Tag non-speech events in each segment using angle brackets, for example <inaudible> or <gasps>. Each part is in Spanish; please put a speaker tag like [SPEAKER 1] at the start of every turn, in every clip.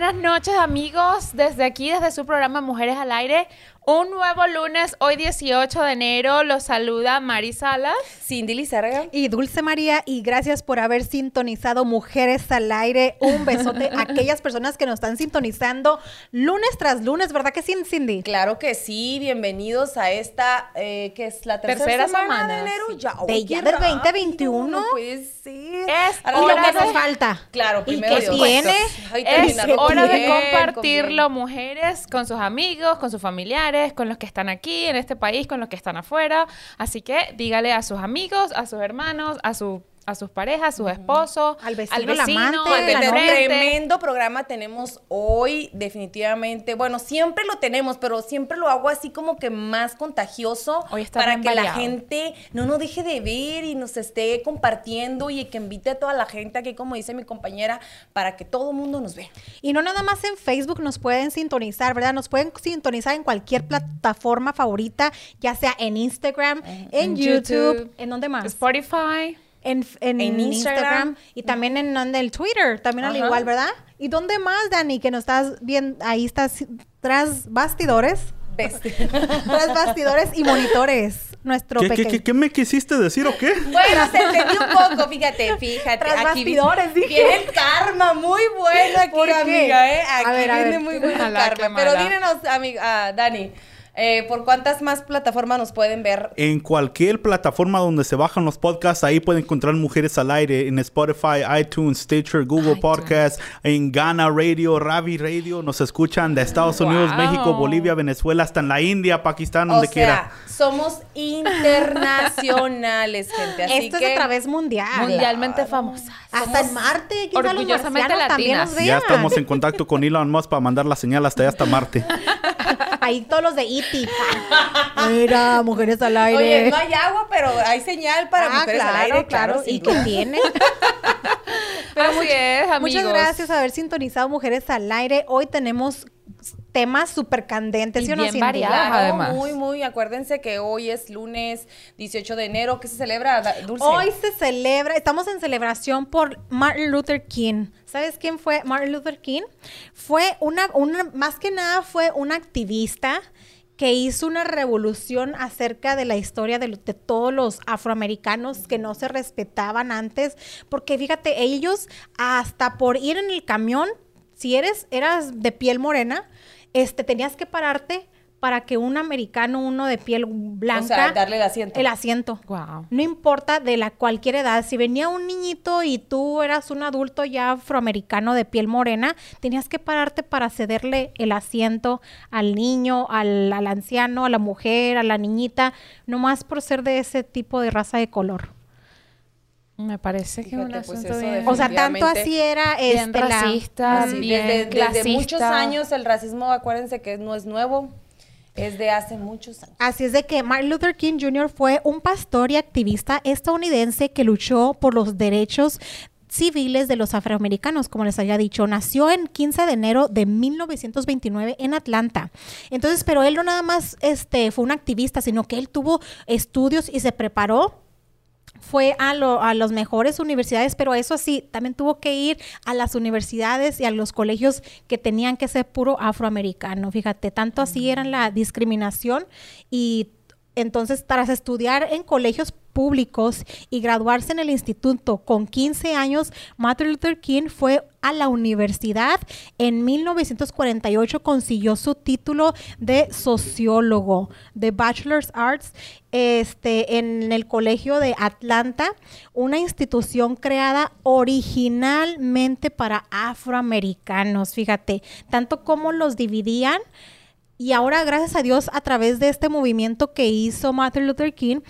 [SPEAKER 1] Buenas noches amigos. Desde aquí, desde su programa Mujeres al Aire, un nuevo lunes, hoy 18 de enero, los saluda Mari Salas.
[SPEAKER 2] Cindy Lizarga.
[SPEAKER 3] Y Dulce María, y gracias por haber sintonizado Mujeres al Aire. Un besote a <laughs> aquellas personas que nos están sintonizando lunes tras lunes, ¿verdad que sí, Cindy?
[SPEAKER 2] Claro que sí, bienvenidos a esta, eh, que es la tercera,
[SPEAKER 1] Tercera
[SPEAKER 2] semana,
[SPEAKER 1] semana,
[SPEAKER 2] de enero.
[SPEAKER 1] sí.
[SPEAKER 2] Ya,
[SPEAKER 3] De ya del
[SPEAKER 2] rápido,
[SPEAKER 3] 2021.
[SPEAKER 2] no puede ser.
[SPEAKER 1] Es
[SPEAKER 2] Ahora
[SPEAKER 3] Y lo que
[SPEAKER 2] verdad-
[SPEAKER 3] nos falta.
[SPEAKER 2] Claro,
[SPEAKER 3] ¿Y
[SPEAKER 2] primero
[SPEAKER 3] qué
[SPEAKER 2] Dios.
[SPEAKER 3] tiene?
[SPEAKER 2] Ay,
[SPEAKER 1] Es hora de compartirlo, mujeres, con sus amigos, con sus familiares, con los que están aquí en este país, con los que están afuera. Así que dígale a sus amigos, a sus hermanos, a su a sus parejas, a sus esposos,
[SPEAKER 3] Al vecino,
[SPEAKER 1] al vecino,
[SPEAKER 3] amante,
[SPEAKER 1] al
[SPEAKER 2] Tremendo-
[SPEAKER 3] novia.
[SPEAKER 1] frente.
[SPEAKER 2] Tremendo programa tenemos hoy, definitivamente. Bueno, siempre lo tenemos, pero siempre lo hago así como que más contagioso
[SPEAKER 1] Hoy está
[SPEAKER 2] para que la gente no nos deje de ver y nos esté compartiendo y que invite a toda la gente aquí, como dice mi compañera, para que todo el mundo nos vea.
[SPEAKER 3] Y no nada más en Facebook nos pueden sintonizar, ¿verdad? Nos pueden sintonizar en cualquier plataforma favorita, ya sea en Instagram, en,
[SPEAKER 1] en
[SPEAKER 3] YouTube,
[SPEAKER 1] YouTube,
[SPEAKER 3] ¿en dónde más?
[SPEAKER 1] Spotify.
[SPEAKER 3] En, en
[SPEAKER 2] En
[SPEAKER 3] Instagram.
[SPEAKER 2] Instagram.
[SPEAKER 3] y también en, en el Twitter, también al igual, ¿verdad? ¿Y dónde más, Dani? Que nos estás bien, ahí estás tras bastidores, <laughs> tras bastidores y monitores, nuestro
[SPEAKER 4] ¿Qué, qué,
[SPEAKER 3] pequeño.
[SPEAKER 4] qué, qué me quisiste decir o qué?
[SPEAKER 2] Bueno, se entendió un poco, fíjate, fíjate.
[SPEAKER 3] Tras
[SPEAKER 2] aquí vi-
[SPEAKER 3] bastidores, dije.
[SPEAKER 2] Viene karma, muy bueno aquí,
[SPEAKER 3] ¿Por qué?
[SPEAKER 2] amiga, ¿eh? Aquí
[SPEAKER 3] A ver, a
[SPEAKER 2] viene
[SPEAKER 3] ver.
[SPEAKER 2] muy bueno
[SPEAKER 1] qué
[SPEAKER 2] karma. Pero díganos, amiga, ah, Dani, eh, ¿por cuántas más plataformas nos pueden ver?
[SPEAKER 4] En cualquier plataforma donde se bajan los podcasts, ahí pueden encontrar Mujeres al Aire, en Spotify, iTunes, Stitcher, Google
[SPEAKER 1] iTunes.
[SPEAKER 4] Podcasts, en Ghana Radio, Ravi Radio, nos escuchan de Estados Unidos,
[SPEAKER 1] Wow.
[SPEAKER 4] México, Bolivia, Venezuela, hasta en la India, Pakistán, donde
[SPEAKER 2] o sea,
[SPEAKER 4] quiera.
[SPEAKER 2] somos internacionales, gente. Así
[SPEAKER 3] Esto
[SPEAKER 2] que
[SPEAKER 3] es a través mundial.
[SPEAKER 1] Mundialmente famosa.
[SPEAKER 3] Hasta en Marte, quizá los marcianos también nos
[SPEAKER 1] latinas.
[SPEAKER 4] Ya
[SPEAKER 3] vean.
[SPEAKER 4] estamos en contacto con Elon Musk para mandar la señal hasta allá, hasta Marte. <laughs>
[SPEAKER 3] Ahí todos los de <laughs> Mira, mujeres al aire.
[SPEAKER 2] Oye, no hay agua, pero hay señal para
[SPEAKER 3] ah,
[SPEAKER 2] mujeres
[SPEAKER 3] claro,
[SPEAKER 2] al aire,
[SPEAKER 3] claro.
[SPEAKER 2] sin
[SPEAKER 3] ¿Y qué tiene? <laughs>
[SPEAKER 1] Así es, amigos.
[SPEAKER 3] Muchas gracias por haber sintonizado Mujeres al Aire. Hoy tenemos temas súper candentes.
[SPEAKER 1] Y
[SPEAKER 3] ¿sí o no,
[SPEAKER 1] bien variados.
[SPEAKER 2] Claro,
[SPEAKER 1] además.
[SPEAKER 2] muy, muy. Acuérdense que hoy es lunes 18 de enero. ¿Qué se celebra, Dulce?
[SPEAKER 3] Hoy se celebra, estamos en celebración por Martin Luther King. ¿Sabes quién fue Martin Luther King? Fue una, una más que nada fue un activista que hizo una revolución acerca de la historia de, todos los afroamericanos que no se respetaban antes, porque fíjate, ellos hasta por ir en el camión, si eres, eras de piel morena, este, tenías que pararte para que un americano, uno de piel blanca,
[SPEAKER 2] O sea, darle el asiento.
[SPEAKER 3] el asiento.
[SPEAKER 1] Wow.
[SPEAKER 3] No importa de la cualquier edad, si venía un niñito y tú eras un adulto ya afroamericano de piel morena, tenías que pararte para cederle el asiento al niño, al, al anciano, a la mujer, a la niñita, nomás por ser de ese tipo de raza de color.
[SPEAKER 1] Me parece que es un
[SPEAKER 2] Fíjate, pues,
[SPEAKER 1] asunto
[SPEAKER 2] eso
[SPEAKER 1] bien...
[SPEAKER 3] O sea, tanto así era
[SPEAKER 1] Bien
[SPEAKER 3] este, la-
[SPEAKER 1] racista,
[SPEAKER 2] Así,
[SPEAKER 1] bien
[SPEAKER 2] desde, muchos años el racismo, acuérdense que no es nuevo, es de hace muchos años.
[SPEAKER 3] Así es de que Martin Luther King Jr. fue un pastor y activista estadounidense que luchó por los derechos civiles de los afroamericanos, como les había dicho. Nació en 15 de enero de 1929 en Atlanta. Entonces, pero él no nada más este, fue un activista, sino que él tuvo estudios y se preparó fue a, lo- a las mejores universidades, pero eso sí, también tuvo que ir a las universidades y a los colegios que tenían que ser puro afroamericano. Fíjate, tanto así era la discriminación y entonces tras estudiar en colegios públicos y graduarse en el instituto con 15 años, Martin Luther King fue a la universidad. En 1948 consiguió su título de sociólogo, de Bachelor's Arts, este, en el Colegio de Atlanta, una institución creada originalmente para afroamericanos. Fíjate, tanto como los dividían. Y ahora, gracias a Dios, a través de este movimiento que hizo Martin Luther King,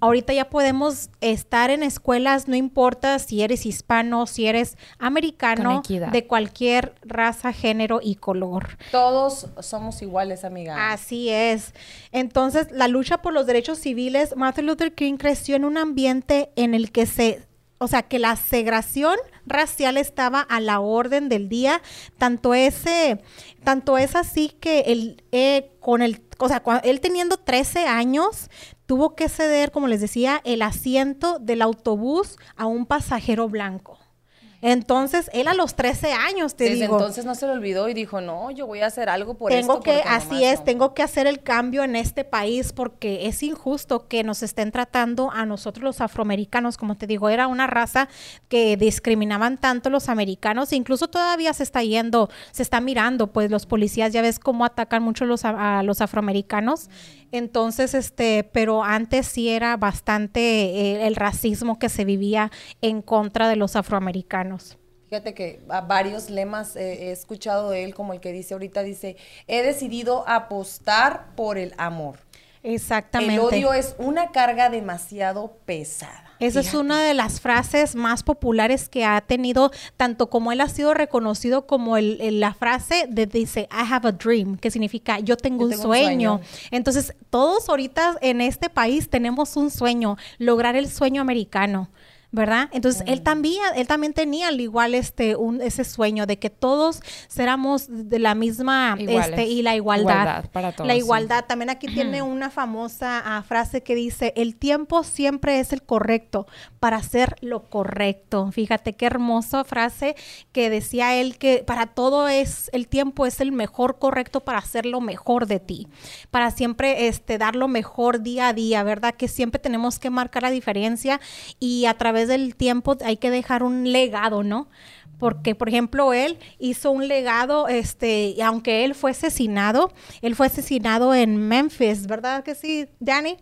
[SPEAKER 3] ahorita ya podemos estar en escuelas, no importa si eres hispano, si eres americano, de cualquier raza, género y color.
[SPEAKER 2] Todos somos iguales, amiga.
[SPEAKER 3] Así es. Entonces, la lucha por los derechos civiles, Martin Luther King creció en un ambiente en el que se, o sea, que la segregación racial estaba a la orden del día. Tanto ese, tanto es así que él, eh, con el, o sea, él teniendo 13 años, tuvo que ceder, como les decía, el asiento del autobús a un pasajero blanco. Entonces, él a los 13 años, te
[SPEAKER 2] Desde
[SPEAKER 3] digo.
[SPEAKER 2] entonces no se le olvidó y dijo, no, yo voy a hacer algo por
[SPEAKER 3] tengo
[SPEAKER 2] esto.
[SPEAKER 3] que, así es,
[SPEAKER 2] no".
[SPEAKER 3] tengo que hacer el cambio en este país porque es injusto que nos estén tratando a nosotros los afroamericanos, como te digo, era una raza que discriminaban tanto los americanos, incluso todavía se está yendo, se está mirando, pues los policías ya ves cómo atacan mucho los, a, a los afroamericanos, entonces, este, pero antes sí era bastante eh, el racismo que se vivía en contra de los afroamericanos.
[SPEAKER 2] Fíjate que a varios lemas eh, he escuchado de él, como el que dice ahorita, dice, he decidido apostar por el amor.
[SPEAKER 3] Exactamente.
[SPEAKER 2] El odio es una carga demasiado pesada.
[SPEAKER 3] Esa es una de las frases más populares que ha tenido, tanto como él ha sido reconocido como el, el- la frase de dice, I have a dream, que significa yo tengo,
[SPEAKER 2] Yo
[SPEAKER 3] un,
[SPEAKER 2] tengo un
[SPEAKER 3] sueño.
[SPEAKER 2] sueño.
[SPEAKER 3] Entonces, todos ahorita en este país tenemos un sueño, lograr el sueño americano. ¿Verdad? Entonces él también, él también tenía al igual este un, ese sueño de que todos éramos de la misma
[SPEAKER 1] Iguales.
[SPEAKER 3] este y la igualdad,
[SPEAKER 1] Igualdad para todos,
[SPEAKER 3] la
[SPEAKER 1] sí.
[SPEAKER 3] igualdad también aquí tiene una famosa ah, frase que dice, el tiempo siempre es el correcto para hacer lo correcto. Fíjate qué hermosa frase que decía él que para todo es, el tiempo es el mejor correcto para hacer lo mejor de ti, para siempre este, dar lo mejor día a día, ¿verdad? Que siempre tenemos que marcar la diferencia y a través del tiempo hay que dejar un legado, ¿no? Porque, por ejemplo, él hizo un legado, este, y aunque él fue asesinado, él fue asesinado en Memphis, ¿verdad que sí, Danny?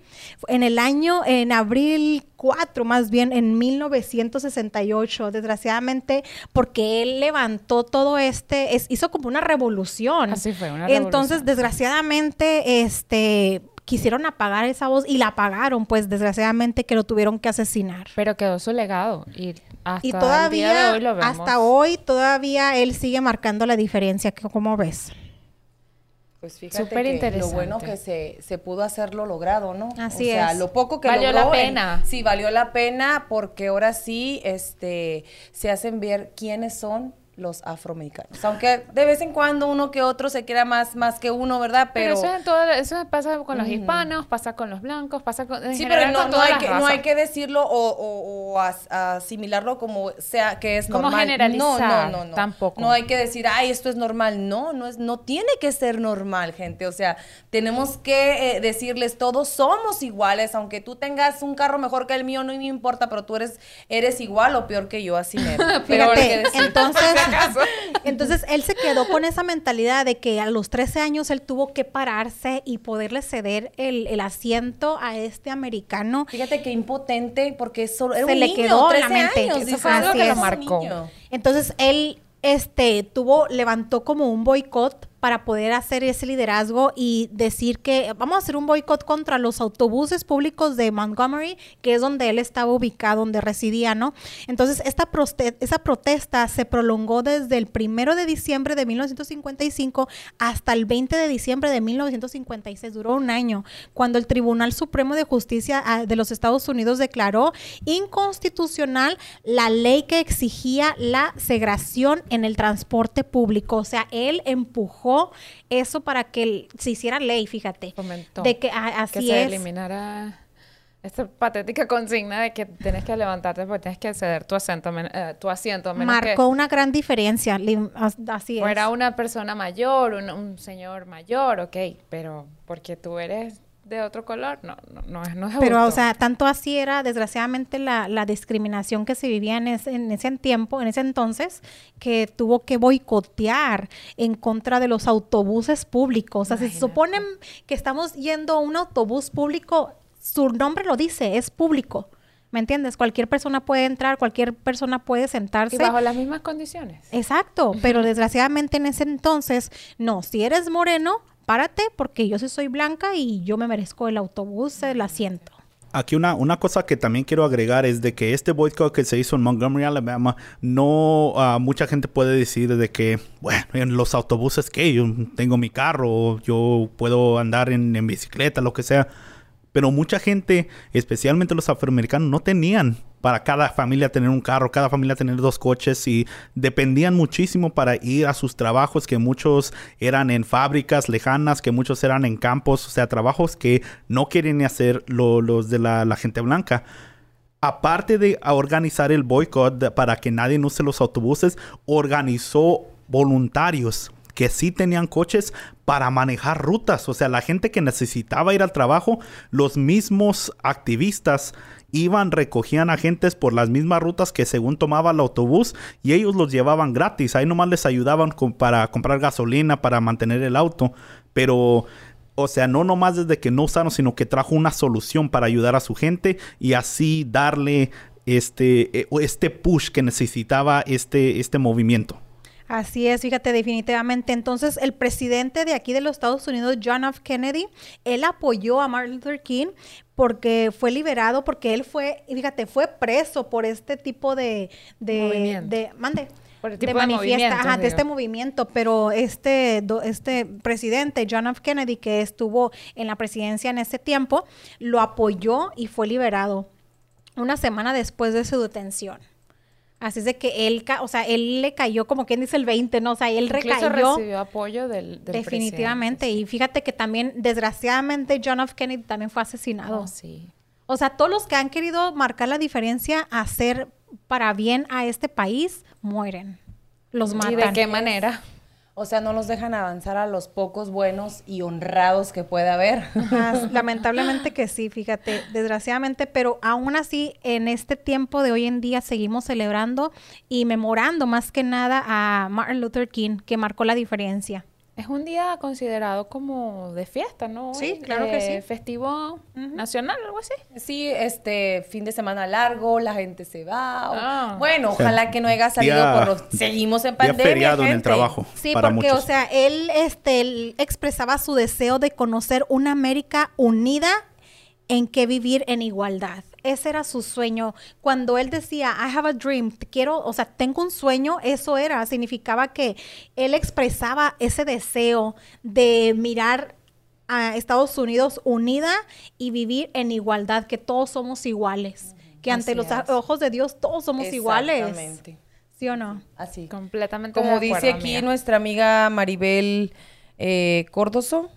[SPEAKER 3] En el año, en abril 4, más bien, en 1968, desgraciadamente, porque él levantó todo este, es- hizo como una revolución.
[SPEAKER 1] Así fue, una
[SPEAKER 3] Entonces,
[SPEAKER 1] revolución.
[SPEAKER 3] desgraciadamente, este, quisieron apagar esa voz y la apagaron, pues, desgraciadamente que lo tuvieron que asesinar.
[SPEAKER 1] Pero quedó su legado. Y hasta
[SPEAKER 3] Y
[SPEAKER 1] el día
[SPEAKER 3] todavía,
[SPEAKER 1] de hoy lo vemos.
[SPEAKER 3] hasta hoy, todavía él sigue marcando la diferencia. que- ¿Cómo ves?
[SPEAKER 2] Pues fíjate
[SPEAKER 1] Súper
[SPEAKER 2] que
[SPEAKER 1] interesante.
[SPEAKER 2] lo bueno que se, se pudo hacer lo logrado, ¿no?
[SPEAKER 3] Así
[SPEAKER 2] o sea,
[SPEAKER 3] es.
[SPEAKER 2] lo poco que
[SPEAKER 1] Valió
[SPEAKER 2] logró,
[SPEAKER 1] la
[SPEAKER 2] en-
[SPEAKER 1] pena.
[SPEAKER 2] sí, valió la pena porque ahora sí este, se hacen ver quiénes son los afroamericanos. Aunque de vez en cuando uno que otro se quiera más, más que uno, ¿verdad?
[SPEAKER 1] Pero,
[SPEAKER 2] Pero,
[SPEAKER 1] eso, en todo- eso pasa con los hispanos, pasa con los blancos, pasa con. en
[SPEAKER 2] sí,
[SPEAKER 1] general
[SPEAKER 2] pero no,
[SPEAKER 1] con
[SPEAKER 2] no hay que, no hay que decirlo o, o- o as- asimilarlo como sea que es
[SPEAKER 1] Como
[SPEAKER 2] normal.
[SPEAKER 1] generalizar,
[SPEAKER 2] no, no, no, no.
[SPEAKER 1] tampoco.
[SPEAKER 2] No hay que decir, ay, esto es normal. No, no es, no tiene que ser normal, gente. O sea, tenemos que eh, decirles, todos somos iguales, aunque tú tengas un carro mejor que el mío, no me importa, pero tú eres, eres igual o peor que yo, así. <laughs> Pero hay que
[SPEAKER 3] Fíjate,
[SPEAKER 2] decir,
[SPEAKER 3] entonces, <laughs> <laughs> entonces él se quedó con esa mentalidad de que a los 13 años él tuvo que pararse y poderle ceder el, el asiento a este americano.
[SPEAKER 2] Fíjate qué impotente, porque solo era
[SPEAKER 3] Se
[SPEAKER 2] un
[SPEAKER 3] le
[SPEAKER 2] niño,
[SPEAKER 3] quedó en la
[SPEAKER 2] 13
[SPEAKER 3] mente.
[SPEAKER 2] años,
[SPEAKER 3] Eso fue algo
[SPEAKER 2] "Ah,
[SPEAKER 3] que lo
[SPEAKER 1] marcó".
[SPEAKER 2] niño".
[SPEAKER 3] Entonces él este tuvo levantó como un boicot para poder hacer ese liderazgo y decir que vamos a hacer un boicot contra los autobuses públicos de Montgomery, que es donde él estaba ubicado, donde residía, ¿no? Entonces, esta esa protesta se prolongó desde el primero de diciembre de 1955 hasta el 20 de diciembre de 1956, duró un año, cuando el Tribunal Supremo de Justicia ah, de los Estados Unidos declaró inconstitucional la ley que exigía la segregación en el transporte público. O sea, él empujó eso para que se hiciera ley, fíjate.
[SPEAKER 1] Fomentó
[SPEAKER 3] De que ah, así
[SPEAKER 1] que se
[SPEAKER 3] es.
[SPEAKER 1] eliminara esta patética consigna de que tienes que levantarte porque tienes que ceder tu asiento, a eh, tu asiento a menos
[SPEAKER 3] Marcó una gran diferencia. Así es.
[SPEAKER 1] fuera una persona mayor, un, un señor mayor, ok, pero porque tú eres de otro color, no, no, no es, no es
[SPEAKER 3] Pero, o sea, tanto así era, desgraciadamente, la, la discriminación que se vivía en ese, en ese tiempo, en ese entonces, que tuvo que boicotear en contra de los autobuses públicos. O sea, si se
[SPEAKER 1] Imagínate.
[SPEAKER 3] supone que estamos yendo a un autobús público, su nombre lo dice, es público. ¿Me entiendes? Cualquier persona puede entrar, cualquier persona puede sentarse.
[SPEAKER 1] y bajo las mismas condiciones.
[SPEAKER 3] Exacto, pero <laughs> desgraciadamente en ese entonces, no, si eres moreno, párate porque yo sí soy blanca y yo me merezco el autobús, el asiento.
[SPEAKER 4] Aquí una, una cosa que también quiero agregar es de que este boicot que se hizo en Montgomery, Alabama, no ah, mucha gente puede decir de que, bueno, en los autobuses que yo tengo mi carro, yo puedo andar en bicicleta, lo que sea. Pero mucha gente, especialmente los afroamericanos, no tenían para cada familia tener un carro, cada familia tener dos coches y dependían muchísimo para ir a sus trabajos, que muchos eran en fábricas lejanas, que muchos eran en campos, o sea, trabajos que no quieren hacer lo- los de la, la gente blanca. aparte de organizar el boicot para que nadie use los autobuses, organizó voluntarios que sí tenían coches para manejar rutas. O sea, la gente que necesitaba ir al trabajo, los mismos activistas iban, recogían agentes por las mismas rutas que según tomaba el autobús y ellos los llevaban gratis. Ahí nomás les ayudaban con- para comprar gasolina, para mantener el auto. Pero, o sea, no nomás desde que no usaron, sino que trajo una solución para ayudar a su gente y así darle este, eh, este push que necesitaba este, este movimiento.
[SPEAKER 3] Así es, fíjate, definitivamente. Entonces, el presidente de aquí de los Estados Unidos, John F. Kennedy, él apoyó a Martin Luther King porque fue liberado, porque él fue, fíjate, fue preso por este tipo de, de, mande,
[SPEAKER 1] Por el tipo de
[SPEAKER 3] manifiesta, ajá, de este movimiento, pero este, do- este presidente, John F. Kennedy, que estuvo en la presidencia en ese tiempo, lo apoyó y fue liberado una semana después de su detención. Así es de que él, o sea, él le cayó como quien dice el 20, ¿no? O sea, él
[SPEAKER 1] Incluso
[SPEAKER 3] recayó.
[SPEAKER 1] recibió apoyo del, del
[SPEAKER 3] Definitivamente.
[SPEAKER 1] presidente,
[SPEAKER 3] Y fíjate que también, desgraciadamente, John F. Kennedy también fue asesinado.
[SPEAKER 1] Oh, sí.
[SPEAKER 3] O sea, todos los que han querido marcar la diferencia, hacer para bien a este país, mueren. Los
[SPEAKER 1] ¿Y
[SPEAKER 3] matan.
[SPEAKER 1] de qué manera?
[SPEAKER 2] O sea, no los dejan avanzar a los pocos buenos y honrados que puede haber.
[SPEAKER 3] Ajá, <laughs> Lamentablemente que sí, fíjate, desgraciadamente, pero aún así en este tiempo de hoy en día seguimos celebrando y memorando más que nada a Martin Luther King, que marcó la diferencia.
[SPEAKER 1] Es un día considerado como de fiesta, ¿no?
[SPEAKER 3] Sí, claro que
[SPEAKER 1] eh,
[SPEAKER 3] sí.
[SPEAKER 1] Festivo nacional, algo así.
[SPEAKER 2] Sí, este fin de semana largo, la gente se va. o-
[SPEAKER 1] Ah.
[SPEAKER 2] Bueno,
[SPEAKER 4] O sea,
[SPEAKER 2] ojalá que no haya salido
[SPEAKER 4] día-
[SPEAKER 2] por los... <laughs> Seguimos en
[SPEAKER 4] Día
[SPEAKER 2] pandemia,
[SPEAKER 4] feriado en el trabajo
[SPEAKER 3] Sí,
[SPEAKER 4] para
[SPEAKER 3] porque,
[SPEAKER 4] muchos.
[SPEAKER 3] o sea, él, este, él expresaba su deseo de conocer una América unida en que vivir en igualdad. Ese era su sueño. Cuando él decía, I have a dream, quiero, o sea, tengo un sueño, eso era, significaba que él expresaba ese deseo de mirar a Estados Unidos unida y vivir en igualdad, que todos somos iguales, que ante
[SPEAKER 1] Así
[SPEAKER 3] los
[SPEAKER 1] es.
[SPEAKER 3] ojos de Dios todos somos iguales. ¿Sí o no?
[SPEAKER 2] Así.
[SPEAKER 1] Completamente
[SPEAKER 2] Como
[SPEAKER 1] de
[SPEAKER 2] dice aquí
[SPEAKER 1] amiga.
[SPEAKER 2] nuestra amiga Maribel eh, Cordoso.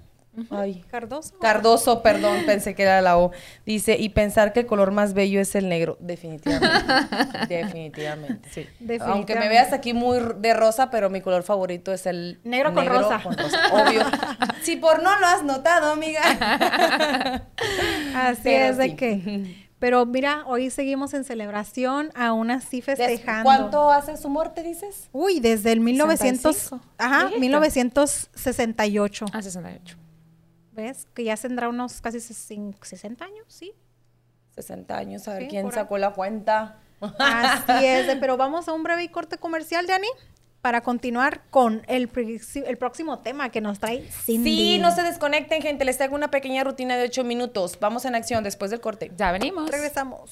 [SPEAKER 2] Ay.
[SPEAKER 3] Cardoso.
[SPEAKER 2] Cardoso, perdón, pensé que era la O. Dice, y pensar que el color más bello es el negro. Definitivamente. <laughs> definitivamente, sí.
[SPEAKER 3] Definitivamente.
[SPEAKER 2] Aunque me veas aquí muy r- de rosa, pero mi color favorito es el
[SPEAKER 3] Negro con rosa.
[SPEAKER 2] Obvio. si por no lo has notado, amiga.
[SPEAKER 3] Así
[SPEAKER 2] Pero
[SPEAKER 3] es de
[SPEAKER 2] sí.
[SPEAKER 3] que. Pero mira, hoy seguimos en celebración, aún así festejando.
[SPEAKER 2] ¿Cuánto hace su muerte, dices?
[SPEAKER 3] Uy, desde el 1900,
[SPEAKER 1] 65.
[SPEAKER 3] ajá,
[SPEAKER 1] Dijiste.
[SPEAKER 3] 1968.
[SPEAKER 1] Ah, 68.
[SPEAKER 3] ¿Ves? Que ya tendrá unos casi sesen- 60 años, ¿sí?
[SPEAKER 2] 60 años, a ver
[SPEAKER 3] Sí,
[SPEAKER 2] quién
[SPEAKER 3] ahí.
[SPEAKER 2] sacó la cuenta.
[SPEAKER 3] Así <laughs> es, pero vamos a un breve corte comercial, Dani, para continuar con el, el próximo tema que nos trae Cindy.
[SPEAKER 2] Sí, no se desconecten, gente. Les traigo una pequeña rutina de 8 minutos. Vamos en acción después del corte.
[SPEAKER 1] Ya venimos.
[SPEAKER 3] Regresamos.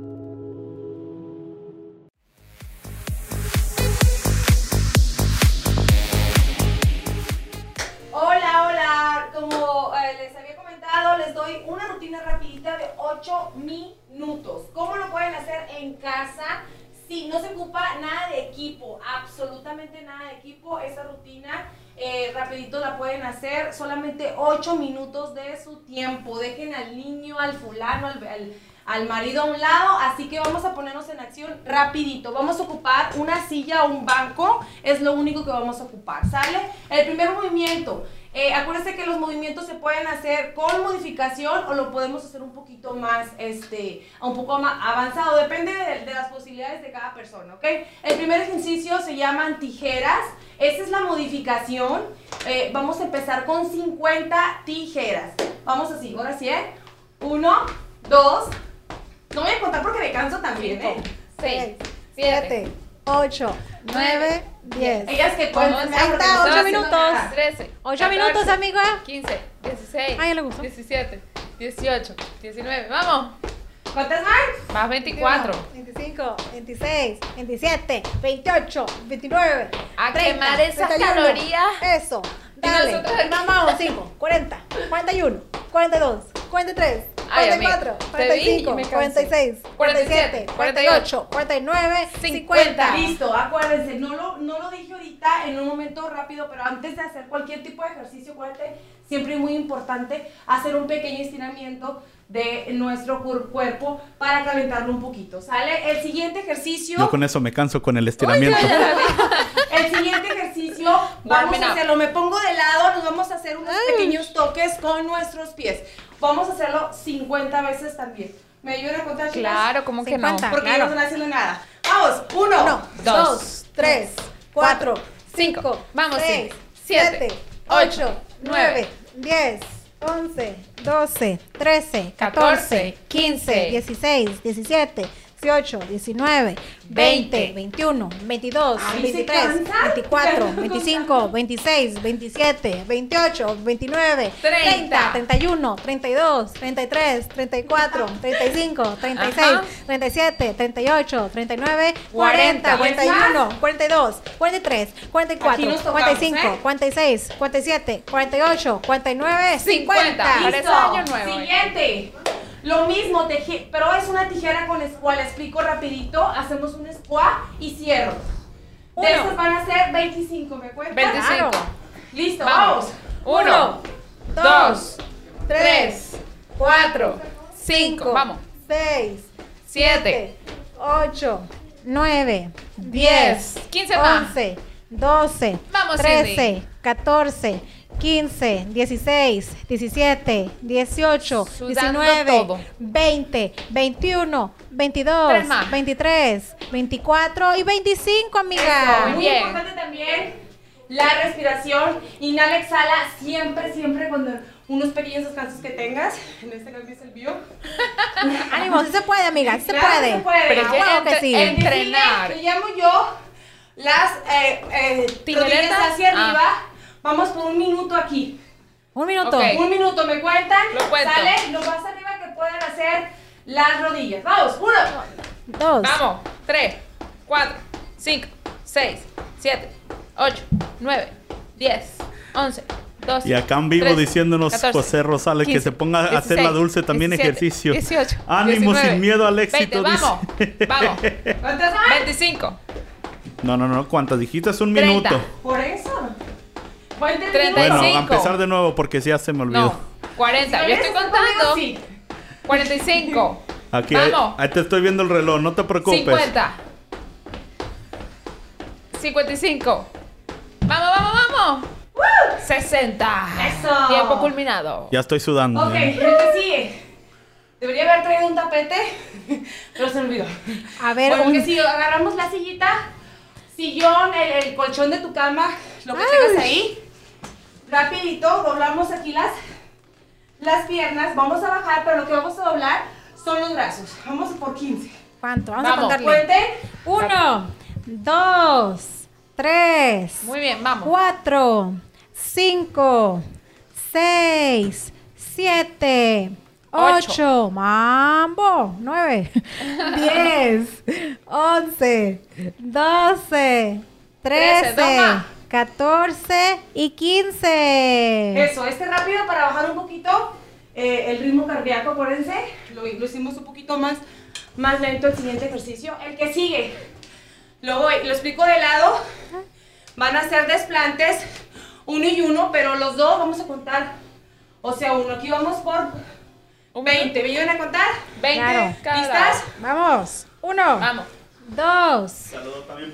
[SPEAKER 2] Como eh, les había comentado, les doy una rutina rapidita de 8 minutos. ¿Cómo lo pueden hacer en casa? Sí, no se ocupa nada de equipo, absolutamente nada de equipo. Esa rutina eh, rapidito la pueden hacer, solamente 8 minutos de su tiempo. Dejen al niño, al fulano, al, al- al marido a un lado, así que vamos a ponernos en acción rapidito. Vamos a ocupar una silla o un banco, es lo único que vamos a ocupar, ¿sale? El primer movimiento, eh, acuérdense que los movimientos se pueden hacer con modificación o lo podemos hacer un poquito más, este, un poco más avanzado, depende de, las posibilidades de cada persona, ¿ok? El primer ejercicio se llaman tijeras, esa es la modificación, Eh, vamos a empezar con 50 tijeras, vamos así, ahora sí, ¿eh? Uno, dos, no voy a contar porque me canso también, ¿eh?
[SPEAKER 1] Seis,
[SPEAKER 3] siete,
[SPEAKER 1] siete,
[SPEAKER 3] 8, 9, 10.
[SPEAKER 2] Ellas que cuentan.
[SPEAKER 3] Ahí está, 8
[SPEAKER 1] 12,
[SPEAKER 3] minutos.
[SPEAKER 1] 13.
[SPEAKER 3] 8 minutos, amiga.
[SPEAKER 1] 15, 16.
[SPEAKER 3] Ay, le gustó.
[SPEAKER 1] 17, 18, 19. Vamos.
[SPEAKER 2] ¿Cuántas más?
[SPEAKER 1] Más 24.
[SPEAKER 3] 25, 26, 27, 28, 29.
[SPEAKER 1] A
[SPEAKER 3] 30,
[SPEAKER 1] quemar esas
[SPEAKER 3] 31.
[SPEAKER 1] calorías.
[SPEAKER 3] Eso. Dale.
[SPEAKER 1] nosotros aquí.
[SPEAKER 3] Vamos, 5, 40, 41, 42, 43,
[SPEAKER 1] Ay,
[SPEAKER 3] 44,
[SPEAKER 1] amiga, te vi y
[SPEAKER 3] 45,
[SPEAKER 1] me cansé.
[SPEAKER 3] 46, 47, 48, 49, 50.
[SPEAKER 2] Listo, acuérdense, no lo, no lo dije ahorita en un momento rápido, pero antes de hacer cualquier tipo de ejercicio, acuérdate, siempre es muy importante hacer un pequeño estiramiento de nuestro cuerpo para calentarlo un poquito, ¿sale? El siguiente ejercicio...
[SPEAKER 4] Yo con eso me canso con el estiramiento.
[SPEAKER 2] El siguiente ejercicio vamos
[SPEAKER 1] Warming
[SPEAKER 2] a
[SPEAKER 1] up.
[SPEAKER 2] hacerlo. Me pongo de lado, nos vamos a hacer unos pequeños toques con nuestros pies. Vamos a hacerlo 50 veces también. ¿Me ayudan a contar, chicas?
[SPEAKER 1] Claro, como que no.
[SPEAKER 3] 50.
[SPEAKER 2] Porque
[SPEAKER 3] claro.
[SPEAKER 2] no están haciendo nada. Vamos, uno,
[SPEAKER 3] 1,
[SPEAKER 1] dos,
[SPEAKER 3] 2, 3, 4, 5,
[SPEAKER 1] Vamos,
[SPEAKER 3] 6,
[SPEAKER 1] sí. Siete,
[SPEAKER 3] 7,
[SPEAKER 1] ocho,
[SPEAKER 3] 8,
[SPEAKER 1] nueve,
[SPEAKER 3] 9, 10, 11, 12, 13, 14,
[SPEAKER 1] 14,
[SPEAKER 3] 15,
[SPEAKER 1] 15,
[SPEAKER 3] 16, 17, 18, 19, 20, 21, 22,
[SPEAKER 2] Ay, ¿se
[SPEAKER 3] 23,
[SPEAKER 2] cansan?
[SPEAKER 3] 24, 25, 26, 27, 28, 29, 30, 31, 32, 33, 34, 35, 36,
[SPEAKER 1] Ajá.
[SPEAKER 3] 37, 38, 39, 40, 41, 42, 43, 44,
[SPEAKER 2] Aquí nos tocamos,
[SPEAKER 3] 45,
[SPEAKER 2] ¿eh?
[SPEAKER 3] 46, 47, 48, 49, 50.
[SPEAKER 1] 50. Parece
[SPEAKER 2] Listo.
[SPEAKER 1] año nuevo.
[SPEAKER 2] Siguiente. Lo mismo, teje- pero es una tijera con squat. Le explico rapidito. Hacemos un squat y cierro.
[SPEAKER 3] Uno.
[SPEAKER 2] De estos van a ser 25, ¿me cuentan?
[SPEAKER 1] 25.
[SPEAKER 3] Claro.
[SPEAKER 2] Listo,
[SPEAKER 1] Vamos.
[SPEAKER 2] vamos.
[SPEAKER 1] 1, 2, 3,
[SPEAKER 3] 3,
[SPEAKER 1] 4, 5. Vamos.
[SPEAKER 3] 6,
[SPEAKER 1] 7,
[SPEAKER 3] 8, 9,
[SPEAKER 1] 10,
[SPEAKER 3] 10,
[SPEAKER 1] 15 más.
[SPEAKER 3] 11, 12,
[SPEAKER 1] Vamos,
[SPEAKER 3] 13,
[SPEAKER 1] Cindy.
[SPEAKER 3] 14, 15, 16, 17, 18,
[SPEAKER 1] Sudando
[SPEAKER 3] 19,
[SPEAKER 1] todo.
[SPEAKER 3] 20, 21, 22,
[SPEAKER 1] Tres más.
[SPEAKER 3] 23, 24 y 25, amiga.
[SPEAKER 1] Muy
[SPEAKER 2] Muy
[SPEAKER 1] bien.
[SPEAKER 2] importante también la respiración. Inhala, exhala siempre, siempre cuando unos pequeños descansos que tengas. En este caso es el bio. <laughs>
[SPEAKER 3] Ánimo, sí se puede, amiga, sí se
[SPEAKER 2] Claro
[SPEAKER 3] puede.
[SPEAKER 2] se puede.
[SPEAKER 1] Pero
[SPEAKER 3] Ah,
[SPEAKER 1] que
[SPEAKER 3] que
[SPEAKER 1] entre-
[SPEAKER 3] sí.
[SPEAKER 1] en- Entrenar.
[SPEAKER 2] Le llamo yo las eh, eh, rodillas hacia
[SPEAKER 1] Ah.
[SPEAKER 2] arriba. Vamos por un minuto aquí.
[SPEAKER 3] Un minuto.
[SPEAKER 2] Un minuto, ¿me cuentan?
[SPEAKER 1] Lo cuento.
[SPEAKER 2] Sale lo más arriba que puedan hacer las rodillas. Vamos, uno.
[SPEAKER 3] Dos.
[SPEAKER 1] Vamos. 3, 4, 5, 6, 7, 8, 9, 10, 11, 12.
[SPEAKER 4] Y acá en vivo
[SPEAKER 1] 13,
[SPEAKER 4] diciéndonos
[SPEAKER 1] 14,
[SPEAKER 4] José Rosales que
[SPEAKER 1] 15,
[SPEAKER 4] se ponga a hacer la
[SPEAKER 1] 16,
[SPEAKER 4] dulce también
[SPEAKER 1] 17,
[SPEAKER 4] ejercicio.
[SPEAKER 1] 18,
[SPEAKER 4] Ánimo
[SPEAKER 1] 19,
[SPEAKER 4] sin miedo al éxito.
[SPEAKER 1] 20, vamos,
[SPEAKER 4] dice.
[SPEAKER 1] vamos.
[SPEAKER 2] ¿Cuántas más?
[SPEAKER 1] 25,
[SPEAKER 4] No, no, no. ¿Cuántas dijiste? Es un
[SPEAKER 1] 30.
[SPEAKER 4] minuto.
[SPEAKER 2] Por eso. Voy a intentar-
[SPEAKER 1] 35.
[SPEAKER 4] Bueno, a empezar de nuevo porque ya se me olvidó.
[SPEAKER 1] no, 40. Yo estoy contando.
[SPEAKER 2] Sí.
[SPEAKER 1] 45,
[SPEAKER 4] Aquí, ahí,
[SPEAKER 1] Vamos.
[SPEAKER 4] ahí te estoy viendo el reloj, no te preocupes.
[SPEAKER 1] 50, 55. Vamos, vamos, vamos. 60.
[SPEAKER 2] Eso.
[SPEAKER 1] Tiempo culminado.
[SPEAKER 4] Ya estoy sudando.
[SPEAKER 2] Ok,
[SPEAKER 4] ¿eh?
[SPEAKER 2] que sigue. Debería haber traído un tapete, <laughs> pero se me olvidó.
[SPEAKER 3] A ver,
[SPEAKER 2] bueno,
[SPEAKER 3] un-
[SPEAKER 2] que si agarramos la sillita, sillón, el, el colchón de tu cama, lo que tengas ahí. Rapidito, doblamos aquí las, las piernas. Vamos a bajar, pero lo que vamos a doblar son los brazos. Vamos por 15.
[SPEAKER 3] ¿Cuánto? Vamos,
[SPEAKER 1] Vamos,
[SPEAKER 3] a contarle.
[SPEAKER 2] Cuenten.
[SPEAKER 3] Uno, dos, tres,
[SPEAKER 1] Muy bien, vamos.
[SPEAKER 3] cuatro, cinco, seis, siete,
[SPEAKER 1] Ocho.
[SPEAKER 3] ocho, mambo, nueve, <laughs> diez, once, doce,
[SPEAKER 1] Trece,
[SPEAKER 3] trece,
[SPEAKER 1] toma.
[SPEAKER 3] catorce y quince.
[SPEAKER 2] Eso, este rápido para bajar un poquito eh, el ritmo cardíaco, acuérdense. Lo, lo hicimos un poquito más, más lento el siguiente ejercicio. El que sigue, lo voy, lo explico de lado. Van a ser desplantes, uno y uno, pero los dos vamos a contar. O sea, uno, aquí vamos por
[SPEAKER 1] Un
[SPEAKER 2] 20. ¿Me ayudan a contar?
[SPEAKER 1] 20
[SPEAKER 3] Claro.
[SPEAKER 1] cada
[SPEAKER 2] ¿Listas?
[SPEAKER 3] Vamos, uno,
[SPEAKER 1] Vamos.
[SPEAKER 3] dos,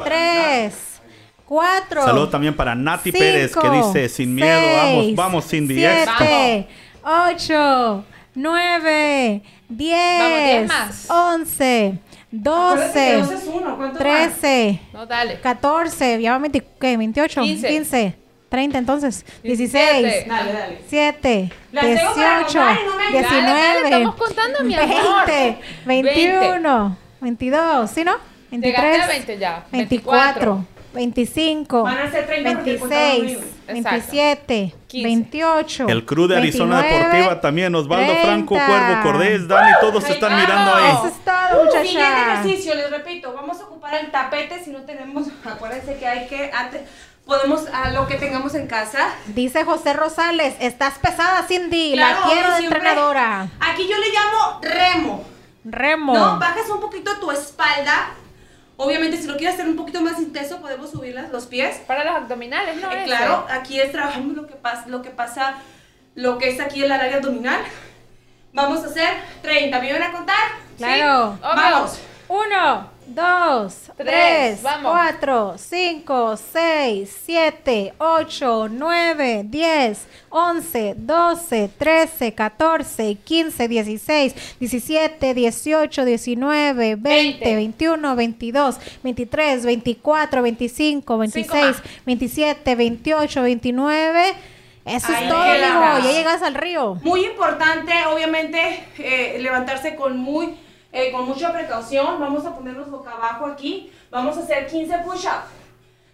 [SPEAKER 3] tres, cuatro.
[SPEAKER 4] Saludo también para Nati
[SPEAKER 3] cinco,
[SPEAKER 4] Pérez que dice sin miedo, vamos,
[SPEAKER 3] seis,
[SPEAKER 4] vamos Cindy.
[SPEAKER 3] Siete, ocho, nueve, diez,
[SPEAKER 1] Vamos, diez más.
[SPEAKER 3] once,
[SPEAKER 2] Acuérdate que
[SPEAKER 3] doce,
[SPEAKER 2] dos es uno. ¿Cuánto más?
[SPEAKER 3] trece,
[SPEAKER 1] No, dale.
[SPEAKER 3] catorce, ya va 20, ¿qué? 28,
[SPEAKER 1] Quince.
[SPEAKER 3] 15, 30 entonces,
[SPEAKER 1] Diecisiete.
[SPEAKER 3] 16,
[SPEAKER 2] Dale, dale.
[SPEAKER 3] 7,
[SPEAKER 2] Las tengo para
[SPEAKER 3] 18,
[SPEAKER 2] contar y no me- Dale,
[SPEAKER 1] dale,
[SPEAKER 3] 19,
[SPEAKER 1] estamos contando, mi amor.
[SPEAKER 3] 20, 21, 22, ¿sí no?
[SPEAKER 1] Llegaste
[SPEAKER 3] 23,
[SPEAKER 1] a 20 ya.
[SPEAKER 3] 24, 25,
[SPEAKER 2] Van a ser 30 porque contaron
[SPEAKER 3] 26,
[SPEAKER 2] conmigo.
[SPEAKER 1] Exacto.
[SPEAKER 3] 27,
[SPEAKER 1] 15.
[SPEAKER 3] 28.
[SPEAKER 4] El crew de Arizona
[SPEAKER 3] 29,
[SPEAKER 4] Deportiva también. Osvaldo
[SPEAKER 3] 30.
[SPEAKER 4] Franco, Cuervo, Cordés, Dani, todos se están mirando ahí.
[SPEAKER 3] Eso es todo,
[SPEAKER 2] Uh, Siguiente ejercicio, les repito, vamos a ocupar el tapete si no tenemos, <laughs> acuérdense que hay que, antes, podemos a lo que tengamos en casa.
[SPEAKER 3] Dice José Rosales, estás pesada, Cindy.
[SPEAKER 2] Claro,
[SPEAKER 3] la quiero de entrenadora.
[SPEAKER 2] Aquí yo le llamo remo.
[SPEAKER 3] Remo.
[SPEAKER 2] No, bajas un poquito tu espalda. Obviamente, si lo quieres hacer un poquito más intenso, podemos subir las- los pies.
[SPEAKER 1] Para los abdominales, ¿no?
[SPEAKER 2] Eh,
[SPEAKER 1] Ese.
[SPEAKER 2] claro, aquí es trabajando lo que pasa, lo que pasa, lo que es aquí en la área abdominal. Vamos a hacer 30. ¿Me van a contar?
[SPEAKER 3] Claro.
[SPEAKER 2] ¿Sí? Vamos.
[SPEAKER 3] Uno, dos,
[SPEAKER 1] Tres,
[SPEAKER 3] tres,
[SPEAKER 1] vamos.
[SPEAKER 3] cuatro, cinco, seis, siete, ocho, nueve, diez, once, doce, trece, catorce, quince, dieciséis, diecisiete, dieciocho, diecinueve, veinte,
[SPEAKER 1] Veinte.
[SPEAKER 3] veintiuno, veintidós, veintitrés, veinticuatro, veinticinco, veintiséis,
[SPEAKER 1] más.
[SPEAKER 3] veintisiete, veintiocho, veintinueve. Eso
[SPEAKER 2] Ahí
[SPEAKER 3] es todo, amigo. Ya llegas al río.
[SPEAKER 2] Muy importante, obviamente, eh, levantarse con muy, eh, con mucha precaución. Vamos a ponernos boca abajo aquí. Vamos a hacer 15 push-ups.